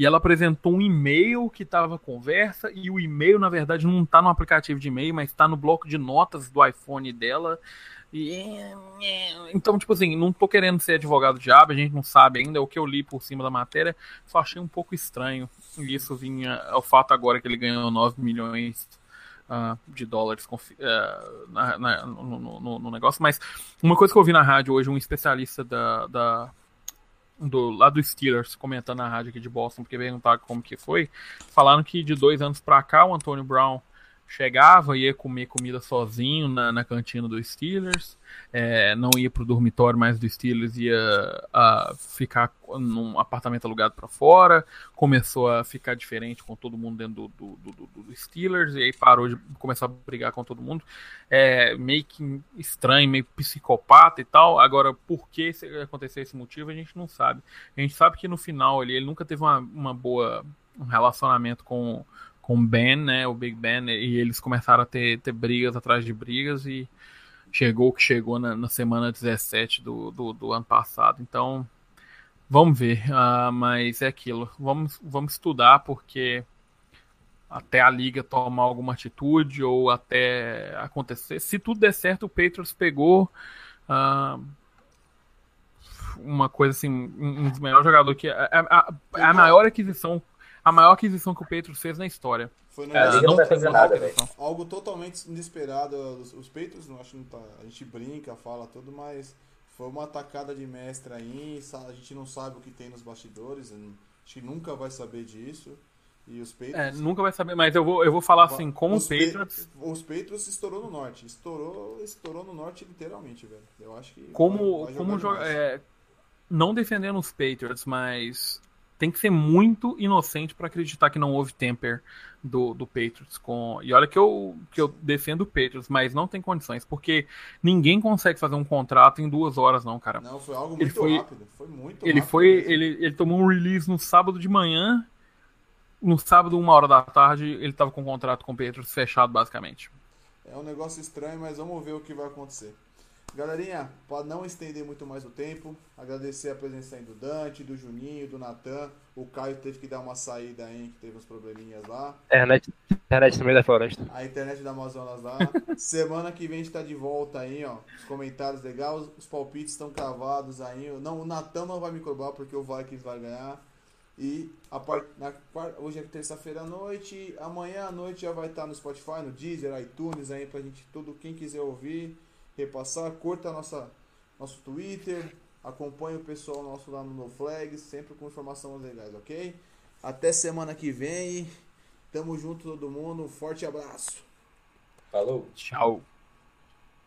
e ela apresentou um e-mail que estava conversa e o e-mail na verdade não está no aplicativo de e-mail, mas está no bloco de notas do iPhone dela. E, então, tipo assim, não tô querendo ser advogado diabo, a gente não sabe ainda, é o que eu li por cima da matéria, só achei um pouco estranho. E isso vinha ao fato agora que ele ganhou 9 milhões ah, de dólares ah, na- na- no, no- no- negócio. Mas uma coisa que eu vi na rádio hoje, um especialista da, da- do, lá do Steelers comentando na rádio aqui de Boston, porque perguntaram como que foi, falaram que de dois anos pra cá o Antônio Brown chegava, ia comer comida sozinho na, na cantina do Steelers, é, não ia pro dormitório mais do Steelers, ia ah, ficar num apartamento alugado para fora, começou a ficar diferente com todo mundo dentro do, do, do, do Steelers, e aí parou de começar a brigar com todo mundo, é, meio que estranho, meio psicopata e tal, agora por que aconteceu esse motivo a gente não sabe, a gente sabe que no final ele, ele nunca teve uma, uma boa um relacionamento com com Ben, né, o Big Ben, e eles começaram a ter, ter brigas atrás de brigas e chegou o que chegou na, na semana 17 do, do, do, ano passado. Então, vamos ver, uh, mas é aquilo, vamos, vamos estudar porque até a liga tomar alguma atitude ou até acontecer, se tudo der certo, o Patriots pegou uh, uma coisa assim, um dos melhores jogadores que a, a, a, a maior aquisição a maior aquisição que o Patriots fez na história. Foi no É, a não vai fazer nada, velho. Algo totalmente inesperado. Os, os Patriots, não acho que não tá. A gente brinca, fala tudo, mas foi uma atacada de mestre aí. A gente não sabe o que tem nos bastidores. Acho que nunca vai saber disso. E os Patriots. É, nunca vai saber, mas eu vou, eu vou falar assim, como os Patriots, Pa- os Patriots estourou no norte. Estourou, estourou no norte literalmente, velho. Eu acho que. como, vai- vai como é, não defendendo os Patriots, mas tem que ser muito inocente pra acreditar que não houve temper do, do Patriots com. E olha que eu, que eu defendo o Patriots, mas não tem condições, porque ninguém consegue fazer um contrato em duas horas, não, cara. Não, foi algo Ele muito foi- rápido. Foi muito Ele rápido foi. mesmo. Ele, ele tomou um release no sábado de manhã. No sábado, uma hora da tarde, ele tava com o contrato com o Patriots fechado, basicamente. É um negócio estranho, mas vamos ver o que vai acontecer. Galerinha, para não estender muito mais o tempo, agradecer a presença aí do Dante, do Juninho, do Natan. O Caio teve que dar uma saída aí, que teve uns probleminhas lá. Internet, internet meio da floresta. A internet da Amazonas lá. Semana que vem a gente tá de volta aí, ó. Os comentários legais, os palpites estão cravados aí. Não, o Natan não vai me cobrar porque o Vikings vai ganhar. E a part... na... hoje é terça-feira à noite. Amanhã à noite já vai estar no Spotify, no Deezer, iTunes aí pra gente, todo quem quiser ouvir, repassar. Curta nossa, nosso Twitter. Acompanhe o pessoal nosso lá no No Flags, sempre com informações legais, ok? Até semana que vem. Tamo junto todo mundo. Um forte abraço. Falou. Tchau.